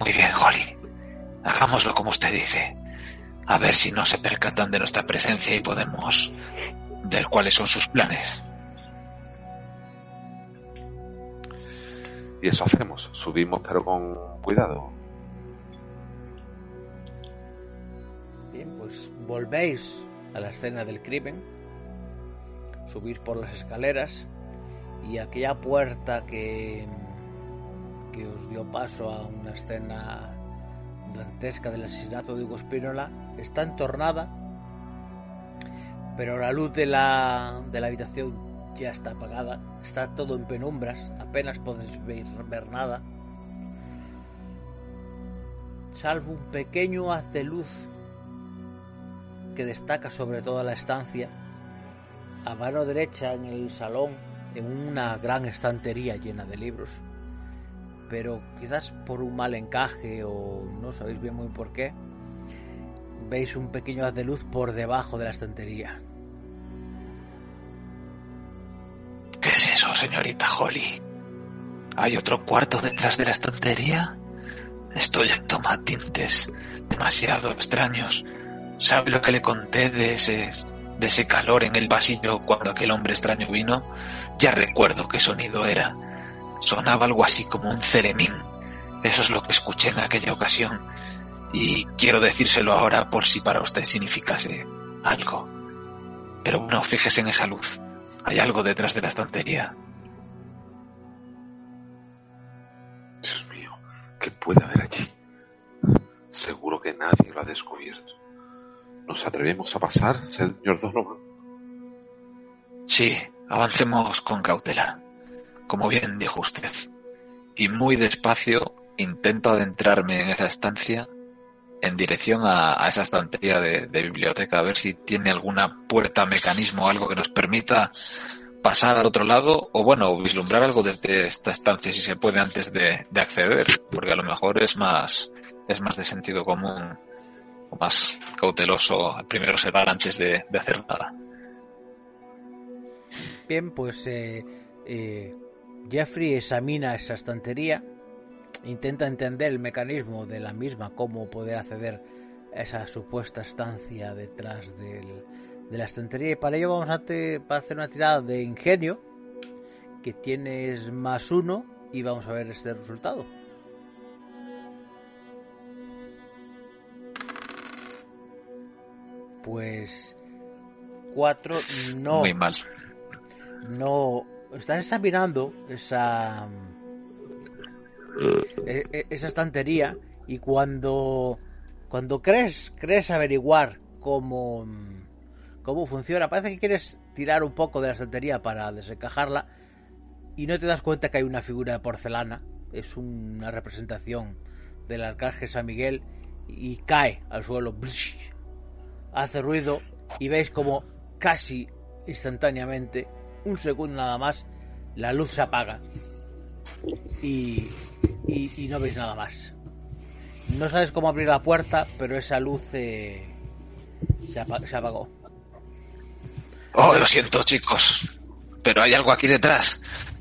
muy bien, Holly, hagámoslo como usted dice. A ver si no se percatan de nuestra presencia y podemos ver cuáles son sus planes. Y eso hacemos. Subimos, pero con cuidado. Bien, pues volvéis a la escena del crimen, subís por las escaleras y aquella puerta que, que os dio paso a una escena dantesca del asesinato de Hugo Spínola está entornada, pero la luz de la, de la habitación ya está apagada, está todo en penumbras, apenas podéis ver, ver nada, salvo un pequeño haz de luz que destaca sobre toda la estancia, a mano derecha en el salón, en una gran estantería llena de libros. Pero quizás por un mal encaje o no sabéis bien muy por qué, veis un pequeño haz de luz por debajo de la estantería. ¿Qué es eso, señorita Holly? ¿Hay otro cuarto detrás de la estantería? Esto ya toma tintes demasiado extraños. ¿Sabe lo que le conté de ese, de ese calor en el pasillo cuando aquel hombre extraño vino? Ya recuerdo qué sonido era. Sonaba algo así como un ceremín. Eso es lo que escuché en aquella ocasión. Y quiero decírselo ahora por si para usted significase algo. Pero bueno, fíjese en esa luz. Hay algo detrás de la estantería. Dios mío, ¿qué puede haber allí? Seguro que nadie lo ha descubierto. ¿Nos atrevemos a pasar, señor Donovan? Sí, avancemos con cautela, como bien dijo usted. Y muy despacio intento adentrarme en esa estancia en dirección a, a esa estantería de, biblioteca, a ver si tiene alguna puerta, mecanismo, algo que nos permita pasar al otro lado o bueno, vislumbrar algo desde esta estancia si se puede antes de, de acceder, porque a lo mejor es más, es más de sentido común o más cauteloso primero observar antes de, de hacer nada. Bien, pues eh, eh, Jeffrey examina esa estantería, intenta entender el mecanismo de la misma, cómo poder acceder a esa supuesta estancia detrás del, de la estantería. Y para ello vamos a, te- para hacer una tirada de ingenio, que tienes más uno, y vamos a ver este resultado. Pues cuatro no Muy mal. no estás examinando esa e- e- esa estantería y cuando cuando crees crees averiguar cómo cómo funciona, parece que quieres tirar un poco de la estantería para desencajarla y no te das cuenta que hay una figura de porcelana, es una representación del arcángel San Miguel y cae al suelo, hace ruido y veis como casi instantáneamente, un segundo nada más, la luz se apaga y, y, no veis nada más. No sabes cómo abrir la puerta, pero esa luz eh, se apagó. Oh, lo siento, chicos. Pero hay algo aquí detrás.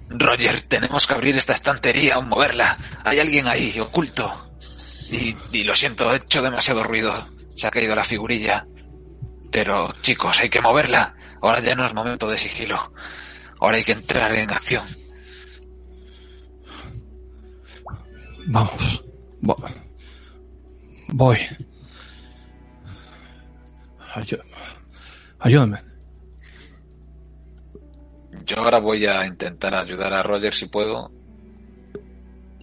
Roger, tenemos que abrir esta estantería o moverla. Hay alguien ahí, oculto. Y, y lo siento, he hecho demasiado ruido. Se ha caído la figurilla. Pero, chicos, hay que moverla. Ahora ya no es momento de sigilo. Ahora hay que entrar en acción. Vamos. Vo- Voy. Ayú- Ayúdame. Yo ahora voy a intentar ayudar a Roger si puedo.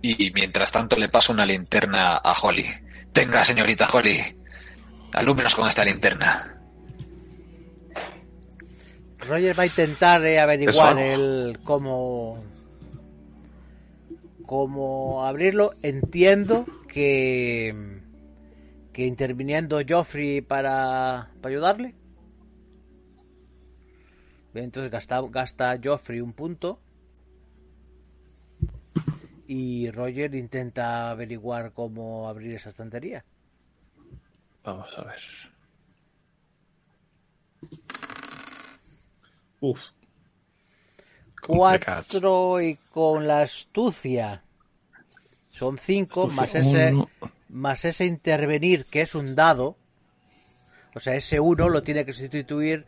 Y mientras tanto le paso una linterna a Holly. Tenga, señorita Holly. Alúmenos con esta linterna. Roger va a intentar eh, averiguar Eso. el cómo cómo abrirlo. Entiendo que que interviniendo Joffrey para, para ayudarle. Entonces gasta, gasta Joffrey un punto. Y Roger intenta averiguar cómo abrir esa estantería. Vamos a ver. Uf. Cuatro y con la astucia. Son cinco, más ese, Uno. más ese intervenir, que es un dado. O sea, ese uno lo tiene que sustituir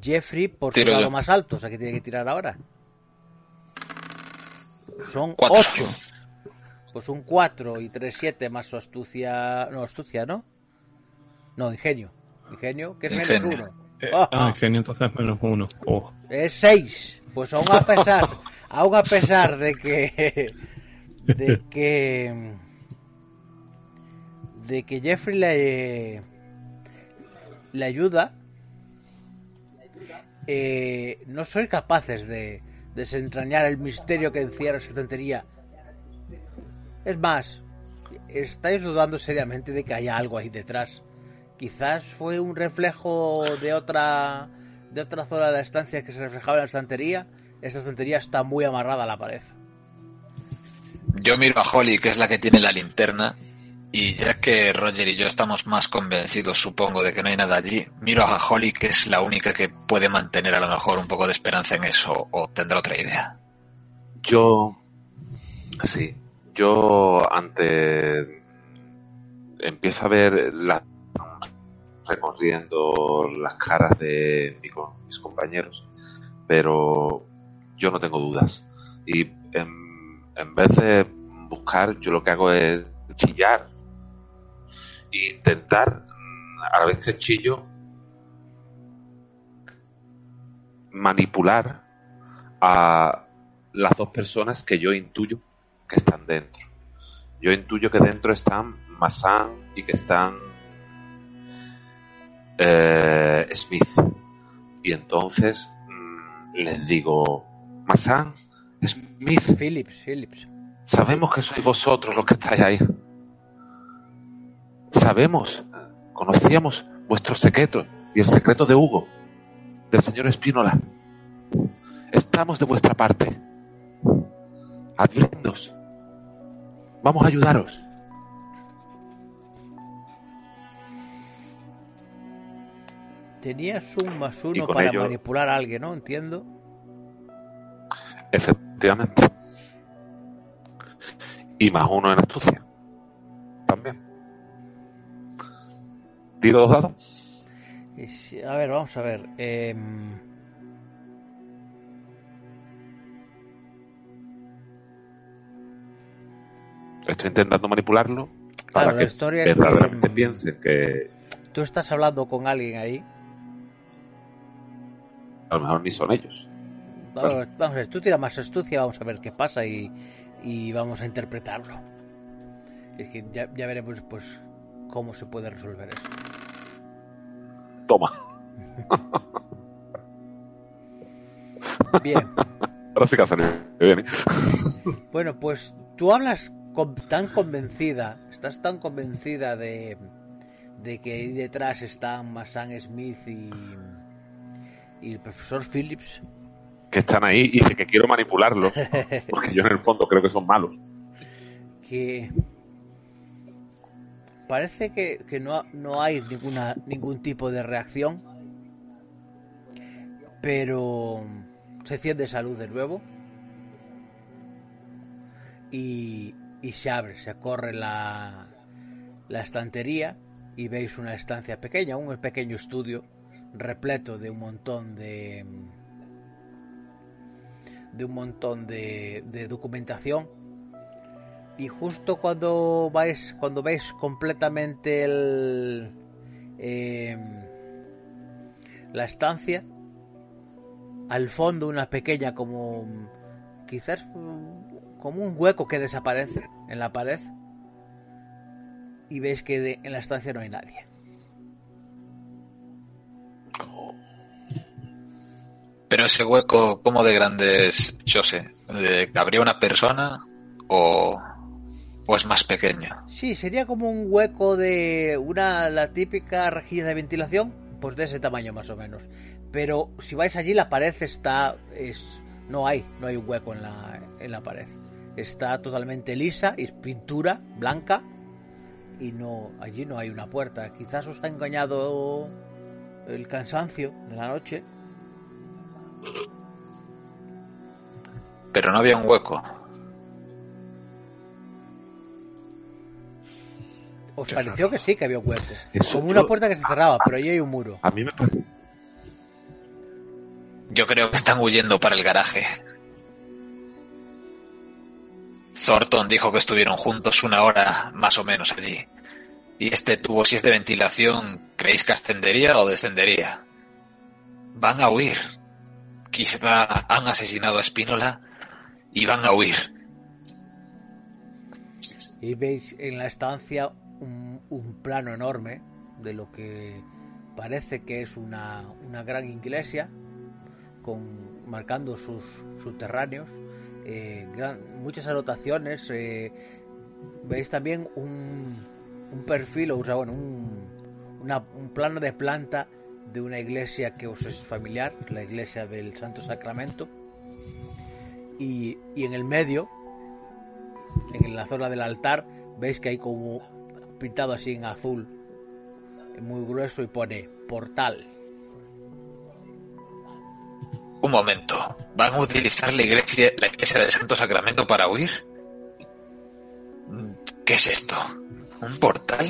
Jeffrey por su dado yo. más alto. O sea, que tiene que tirar ahora. Son Cuatro. ocho. Pues un 4 y 3, 7 más su astucia. No, astucia, ¿no? No, ingenio. Ingenio, que es Ingenio. menos uno. Eh, Ah, ah, ingenio entonces menos uno. Oh. Es 6. Pues aún a pesar, aún a pesar de que de que de que Jeffrey le le ayuda eh, no sois capaces de desentrañar el misterio que encierra esa tontería es más estáis dudando seriamente de que haya algo ahí detrás quizás fue un reflejo de otra de otra zona de la estancia que se reflejaba en la estantería esta estantería está muy amarrada a la pared Yo miro a Holly, que es la que tiene la linterna, y ya que Roger y yo estamos más convencidos, supongo, de que no hay nada allí, miro a Holly, que es la única que puede mantener a lo mejor un poco de esperanza en eso, o tendrá otra idea. Yo, sí, yo ante empiezo a ver las recorriendo las caras de mis compañeros, pero yo no tengo dudas. Y en, en vez de buscar, yo lo que hago es chillar e intentar, a la vez que chillo, manipular a las dos personas que yo intuyo que están dentro. Yo intuyo que dentro están Masan y que están eh, Smith. Y entonces mm, les digo, Masan, Smith, Phillips Phillips sabemos que sois vosotros los que estáis ahí. Sabemos, conocíamos vuestro secreto y el secreto de Hugo, del señor Espínola. Estamos de vuestra parte. Advidnos. Vamos a ayudaros. Tenías un más uno para ello- manipular a alguien no entiendo Efectivamente. Y más uno en astucia. También. Tiro dos dados. Si- a ver vamos a ver em, Estoy intentando manipularlo para que historia es que- verdaderamente piensen que tú estás hablando con alguien ahí a lo mejor ni son ellos. Vamos, vamos a ver, tú tira más astucia, vamos a ver qué pasa y, y vamos a interpretarlo. Es que ya, ya veremos pues cómo se puede resolver eso. Toma. Bien. Ahora sí que ha salido bien. ¿eh? Bueno, pues tú hablas con- tan convencida, estás tan convencida de, de que ahí detrás están Masan Smith y, y el profesor Phillips, Que están ahí y dice que quiero manipularlos. Porque yo en el fondo creo que son malos. que parece que, que no, no hay ninguna, ningún tipo de reacción, pero se enciende salud de nuevo y, y se abre, se corre la, la estantería y veis una estancia pequeña, un pequeño estudio repleto de un montón de de un montón de, documentación. Y justo cuando vais cuando veis completamente el eh, la estancia al fondo una pequeña como quizás como un hueco que desaparece en la pared y veis que en la estancia no hay nadie Pero ese hueco, ¿cómo de grande es, yo sé? ¿De- ¿Habría una persona o, o es más pequeño? Sí, sería como un hueco de una la típica rejilla de ventilación, pues de ese tamaño más o menos. Pero si vais allí la pared está es no hay, no hay un hueco en la en la pared. Está totalmente lisa, es pintura blanca y no allí no hay una puerta. Quizás os ha engañado el cansancio de la noche. Pero no había un hueco. Os Qué pareció que sí que había un hueco, Eso como una puerta que se cerraba, pero allí hay un muro. A mí me parece. Yo creo que están huyendo para el garaje. Thornton dijo que estuvieron juntos una hora más o menos allí. Y este tubo, si es de ventilación, ¿creéis que ascendería o descendería? Van a huir. Quizá han asesinado a Espínola y van a huir. Y veis en la estancia un, un plano enorme de lo que parece que es una, una gran iglesia con marcando sus subterráneos eh, muchas anotaciones eh, veis también un, un perfil o bueno un, una- un plano de planta de una iglesia que os es familiar la iglesia del Santo Sacramento y, y en el medio en la zona del altar veis que hay como pintado así en azul muy grueso y pone portal Un momento. ¿Van a utilizar la iglesia, la iglesia del Santo Sacramento para huir? ¿Qué es esto? ¿Un portal?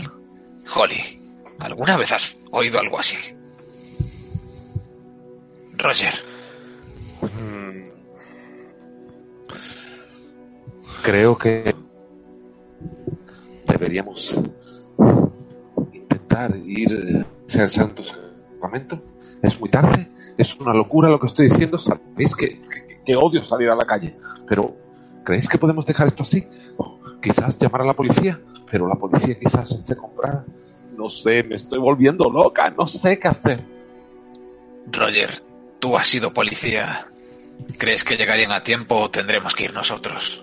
Holly, ¿alguna vez has oído algo así? Roger. Creo que deberíamos intentar ir al Santo Sacramento. Es muy tarde, es una locura lo que estoy diciendo. Sabéis que, que- que odio salir a la calle, pero ¿creéis que podemos dejar esto así? Quizás llamar a la policía, pero la policía quizás esté comprada. No sé, me estoy volviendo loca, no sé qué hacer. Roger, tú has sido policía. ¿Crees que llegarían a tiempo o tendremos que ir nosotros?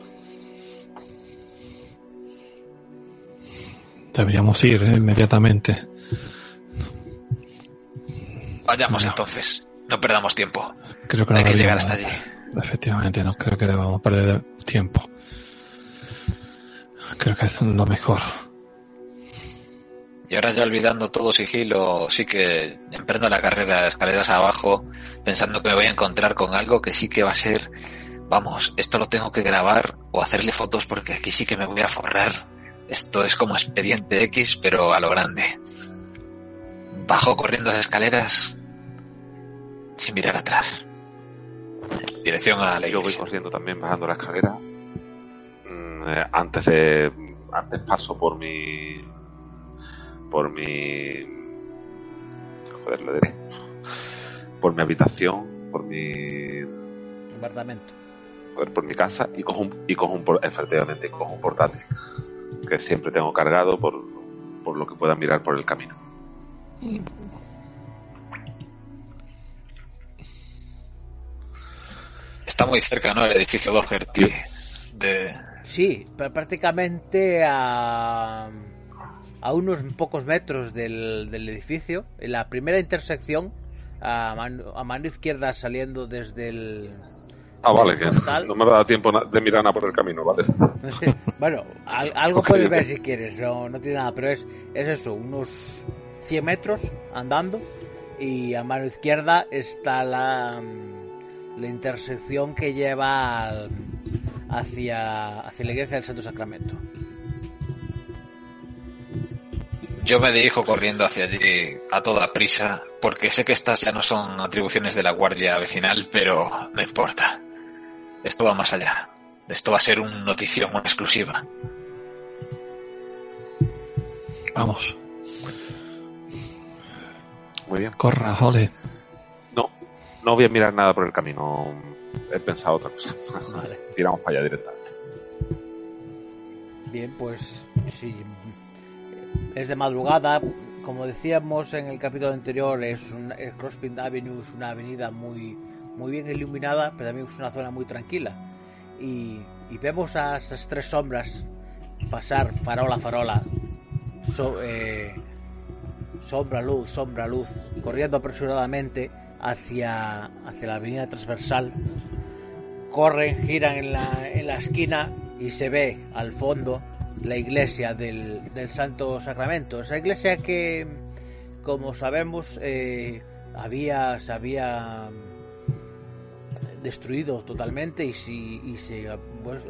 Deberíamos ir eh, inmediatamente. Vayamos No. entonces. No perdamos tiempo. Creo que no Hay que llegar hasta allí. Efectivamente, no creo que debamos perder tiempo. Creo que es lo mejor. Y ahora ya olvidando todo sigilo, sí que emprendo la carrera de escaleras abajo, pensando que me voy a encontrar con algo que sí que va a ser, vamos, esto lo tengo que grabar o hacerle fotos porque aquí sí que me voy a forrar. Esto es como expediente X, pero a lo grande. Bajo corriendo las escaleras sin mirar atrás. Dirección a la Yo voy iglesia. corriendo también bajando la escalera. Mm, eh, antes de. Antes paso por mi. Por mi. Joder, lo diré. Por mi habitación, por mi. apartamento por mi casa y cojo un, y cojo un, efectivamente, cojo un portátil que siempre tengo cargado por, por lo que pueda mirar por el camino. Está muy cerca, ¿no? El edificio Doherty de... Sí, pr- prácticamente a, a unos pocos metros del, del edificio, en la primera intersección, a mano, a mano izquierda saliendo desde el... Ah, vale, que no me va a dar tiempo de mirar nada por el camino, ¿vale? bueno, al- algo puedes ver si quieres, no, no tiene nada, pero es, es eso, unos 100 metros andando y a mano izquierda está la, la intersección que lleva al- hacia, hacia la iglesia del Santo Sacramento. Yo me dirijo corriendo hacia allí a toda prisa, porque sé que estas ya no son atribuciones de la guardia vecinal, pero no importa. Esto va más allá. Esto va a ser un notición, una exclusiva. Vamos, Muy bien. corra, Holly. No, no voy a mirar nada por el camino. He pensado otra cosa. Vale. Tiramos para allá directamente. Bien, pues sí. Es de madrugada. Como decíamos en el capítulo anterior, es un, Avenue es una avenida muy, muy bien iluminada, pero también es una zona muy tranquila. Y, y vemos a esas tres sombras pasar farola a farola, so- eh, sombra luz, sombra luz, corriendo apresuradamente hacia, hacia la avenida transversal corren, giran en la, en la esquina y se ve al fondo la iglesia del, del Santo Sacramento. Esa iglesia que, como sabemos, eh, había, se había destruido totalmente y, si, y se,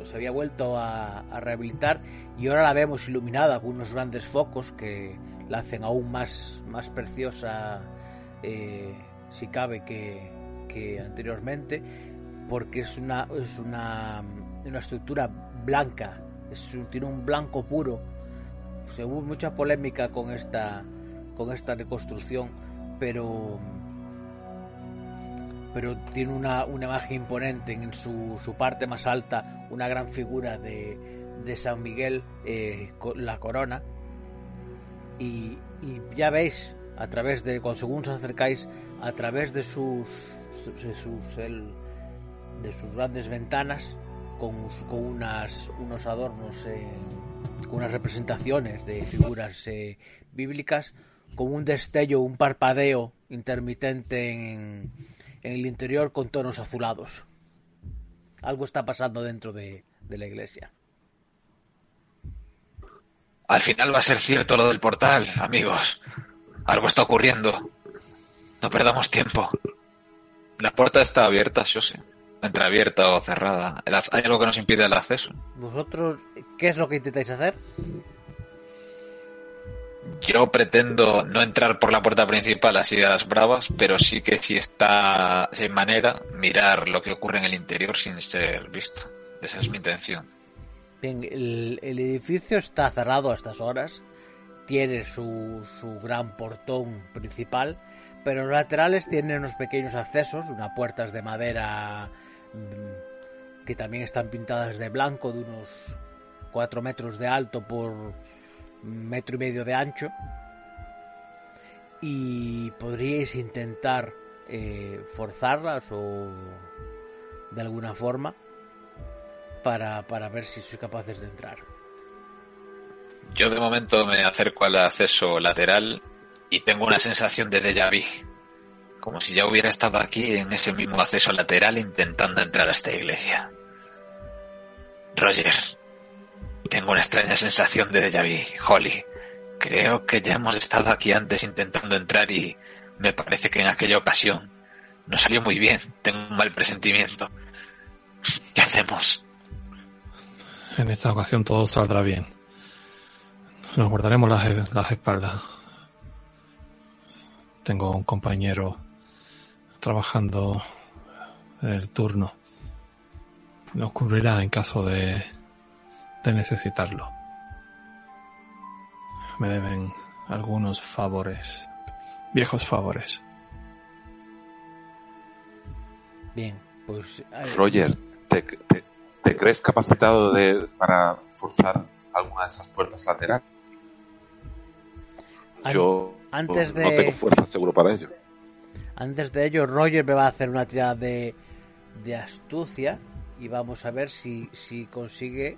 se había vuelto a, a rehabilitar y ahora la vemos iluminada con unos grandes focos que la hacen aún más, más preciosa, eh, si cabe, que, que anteriormente porque es una es una, una estructura blanca tiene un blanco puro. Se hubo mucha polémica con esta con esta reconstrucción pero pero tiene una, una imagen imponente en su, su parte más alta una gran figura de, de San Miguel eh, la corona. Y, ya veis a través de cuando según os acercáis a través de sus de sus grandes ventanas con, con unas, unos adornos, eh, con unas representaciones de figuras eh, bíblicas, con un destello, un parpadeo intermitente en, en el interior con tonos azulados. Algo está pasando dentro de, de la iglesia. Al final va a ser cierto lo del portal, amigos. Algo está ocurriendo. No perdamos tiempo. La puerta está abierta, yo sé. Entreabierta o cerrada. ¿Hay algo que nos impide el acceso? ¿Vosotros qué es lo que intentáis hacer? Yo pretendo no entrar por la puerta principal así a las bravas, pero sí que si está, si hay manera, mirar lo que ocurre en el interior sin ser visto. Esa es mi intención. Bien, el, el edificio está cerrado a estas horas. Tiene su, su gran portón principal, pero los laterales tienen unos pequeños accesos, unas puertas de madera que también están pintadas de blanco, de unos 4 metros de alto por metro y medio de ancho. Y podríais intentar eh, forzarlas o de alguna forma para, para ver si sois capaces de entrar. Yo de momento me acerco al acceso lateral y tengo una sensación de déjà vu. Como si ya hubiera estado aquí en ese mismo acceso lateral intentando entrar a esta iglesia. Roger, tengo una extraña sensación de déjà vu. Holly, creo que ya hemos estado aquí antes intentando entrar y me parece que en aquella ocasión no salió muy bien. Tengo un mal presentimiento. ¿Qué hacemos? En esta ocasión todo saldrá bien. Nos guardaremos las, las espaldas. Tengo un compañero trabajando en el turno. Nos cubrirá en caso de, de necesitarlo. Me deben algunos favores, viejos favores. Bien, pues... eh, Roger, te, te- ¿te crees capacitado de, para forzar alguna de esas puertas laterales? Yo antes de... no tengo fuerza seguro para ello. Antes de ello, Roger me va a hacer una tirada de, de astucia y vamos a ver si, si consigue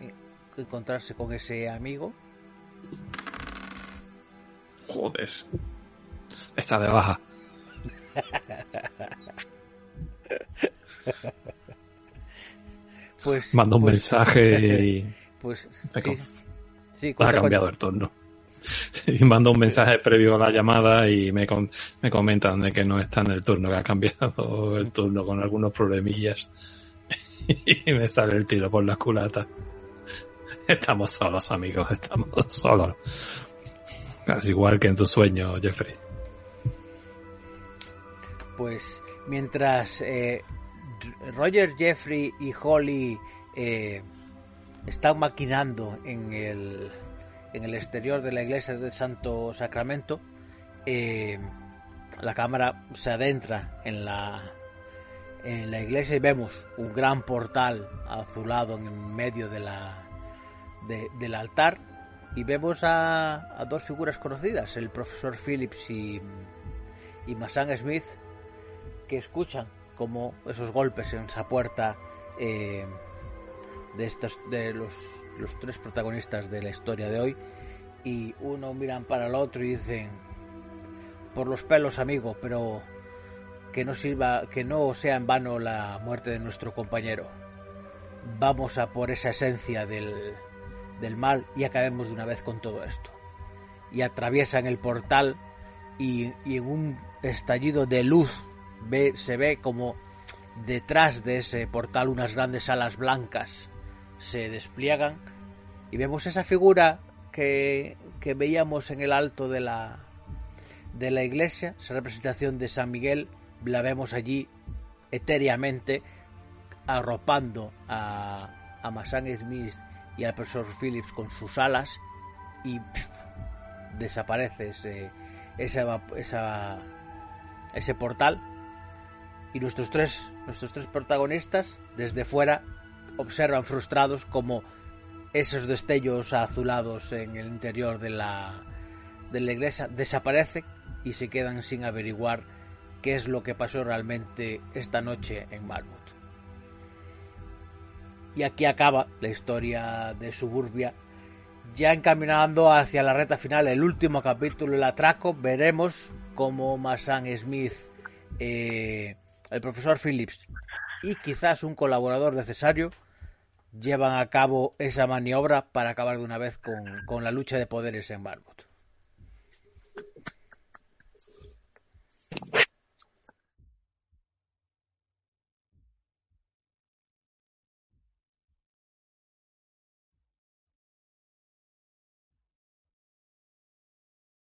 eh, encontrarse con ese amigo. Joder. Está de baja. Pues, Manda un pues- mensaje y Pues sí, ha cuenta, cambiado el turno. Y manda un mensaje previo a la llamada y me, me comentan de que no está en el turno, que ha cambiado el turno con algunos problemillas. Y me sale el tiro por la culata. Estamos solos, amigos, estamos solos. Casi igual que en tu sueño, Jeffrey. Pues mientras eh, Roger, Jeffrey y Holly eh, están maquinando en el, en el exterior de la iglesia del Santo Sacramento, eh, la cámara se adentra en la, en la iglesia y vemos un gran portal azulado en medio de la, de- del altar y vemos a, a dos figuras conocidas, el profesor Phillips y, y Masan Smith, que escuchan como esos golpes en esa puerta eh, de estos de los, los tres protagonistas de la historia de hoy y uno miran para el otro y dicen por los pelos amigo pero que no sirva que no sea en vano la muerte de nuestro compañero. Vamos a por esa esencia del, del mal y acabemos de una vez con todo esto. Y atraviesan el portal y, en un estallido de luz se ve como detrás de ese portal unas grandes alas blancas se despliegan y vemos esa figura que, que veíamos en el alto de la, de la iglesia, esa representación de San Miguel, la vemos allí etéreamente arropando a, a Masan Smith y al profesor Phillips con sus alas y desaparece ese, ese portal. Y nuestros tres, nuestros tres protagonistas desde fuera observan frustrados como esos destellos azulados en el interior de la, de la iglesia desaparecen y se quedan sin averiguar qué es lo que pasó realmente esta noche en Marmouth. Y aquí acaba la historia de Suburbia. Ya encaminando hacia la reta final, el último capítulo, el atraco, veremos cómo Masan Smith, eh, el profesor Phillips y quizás un colaborador necesario llevan a cabo esa maniobra para acabar de una vez con, la lucha de poderes en Barbot.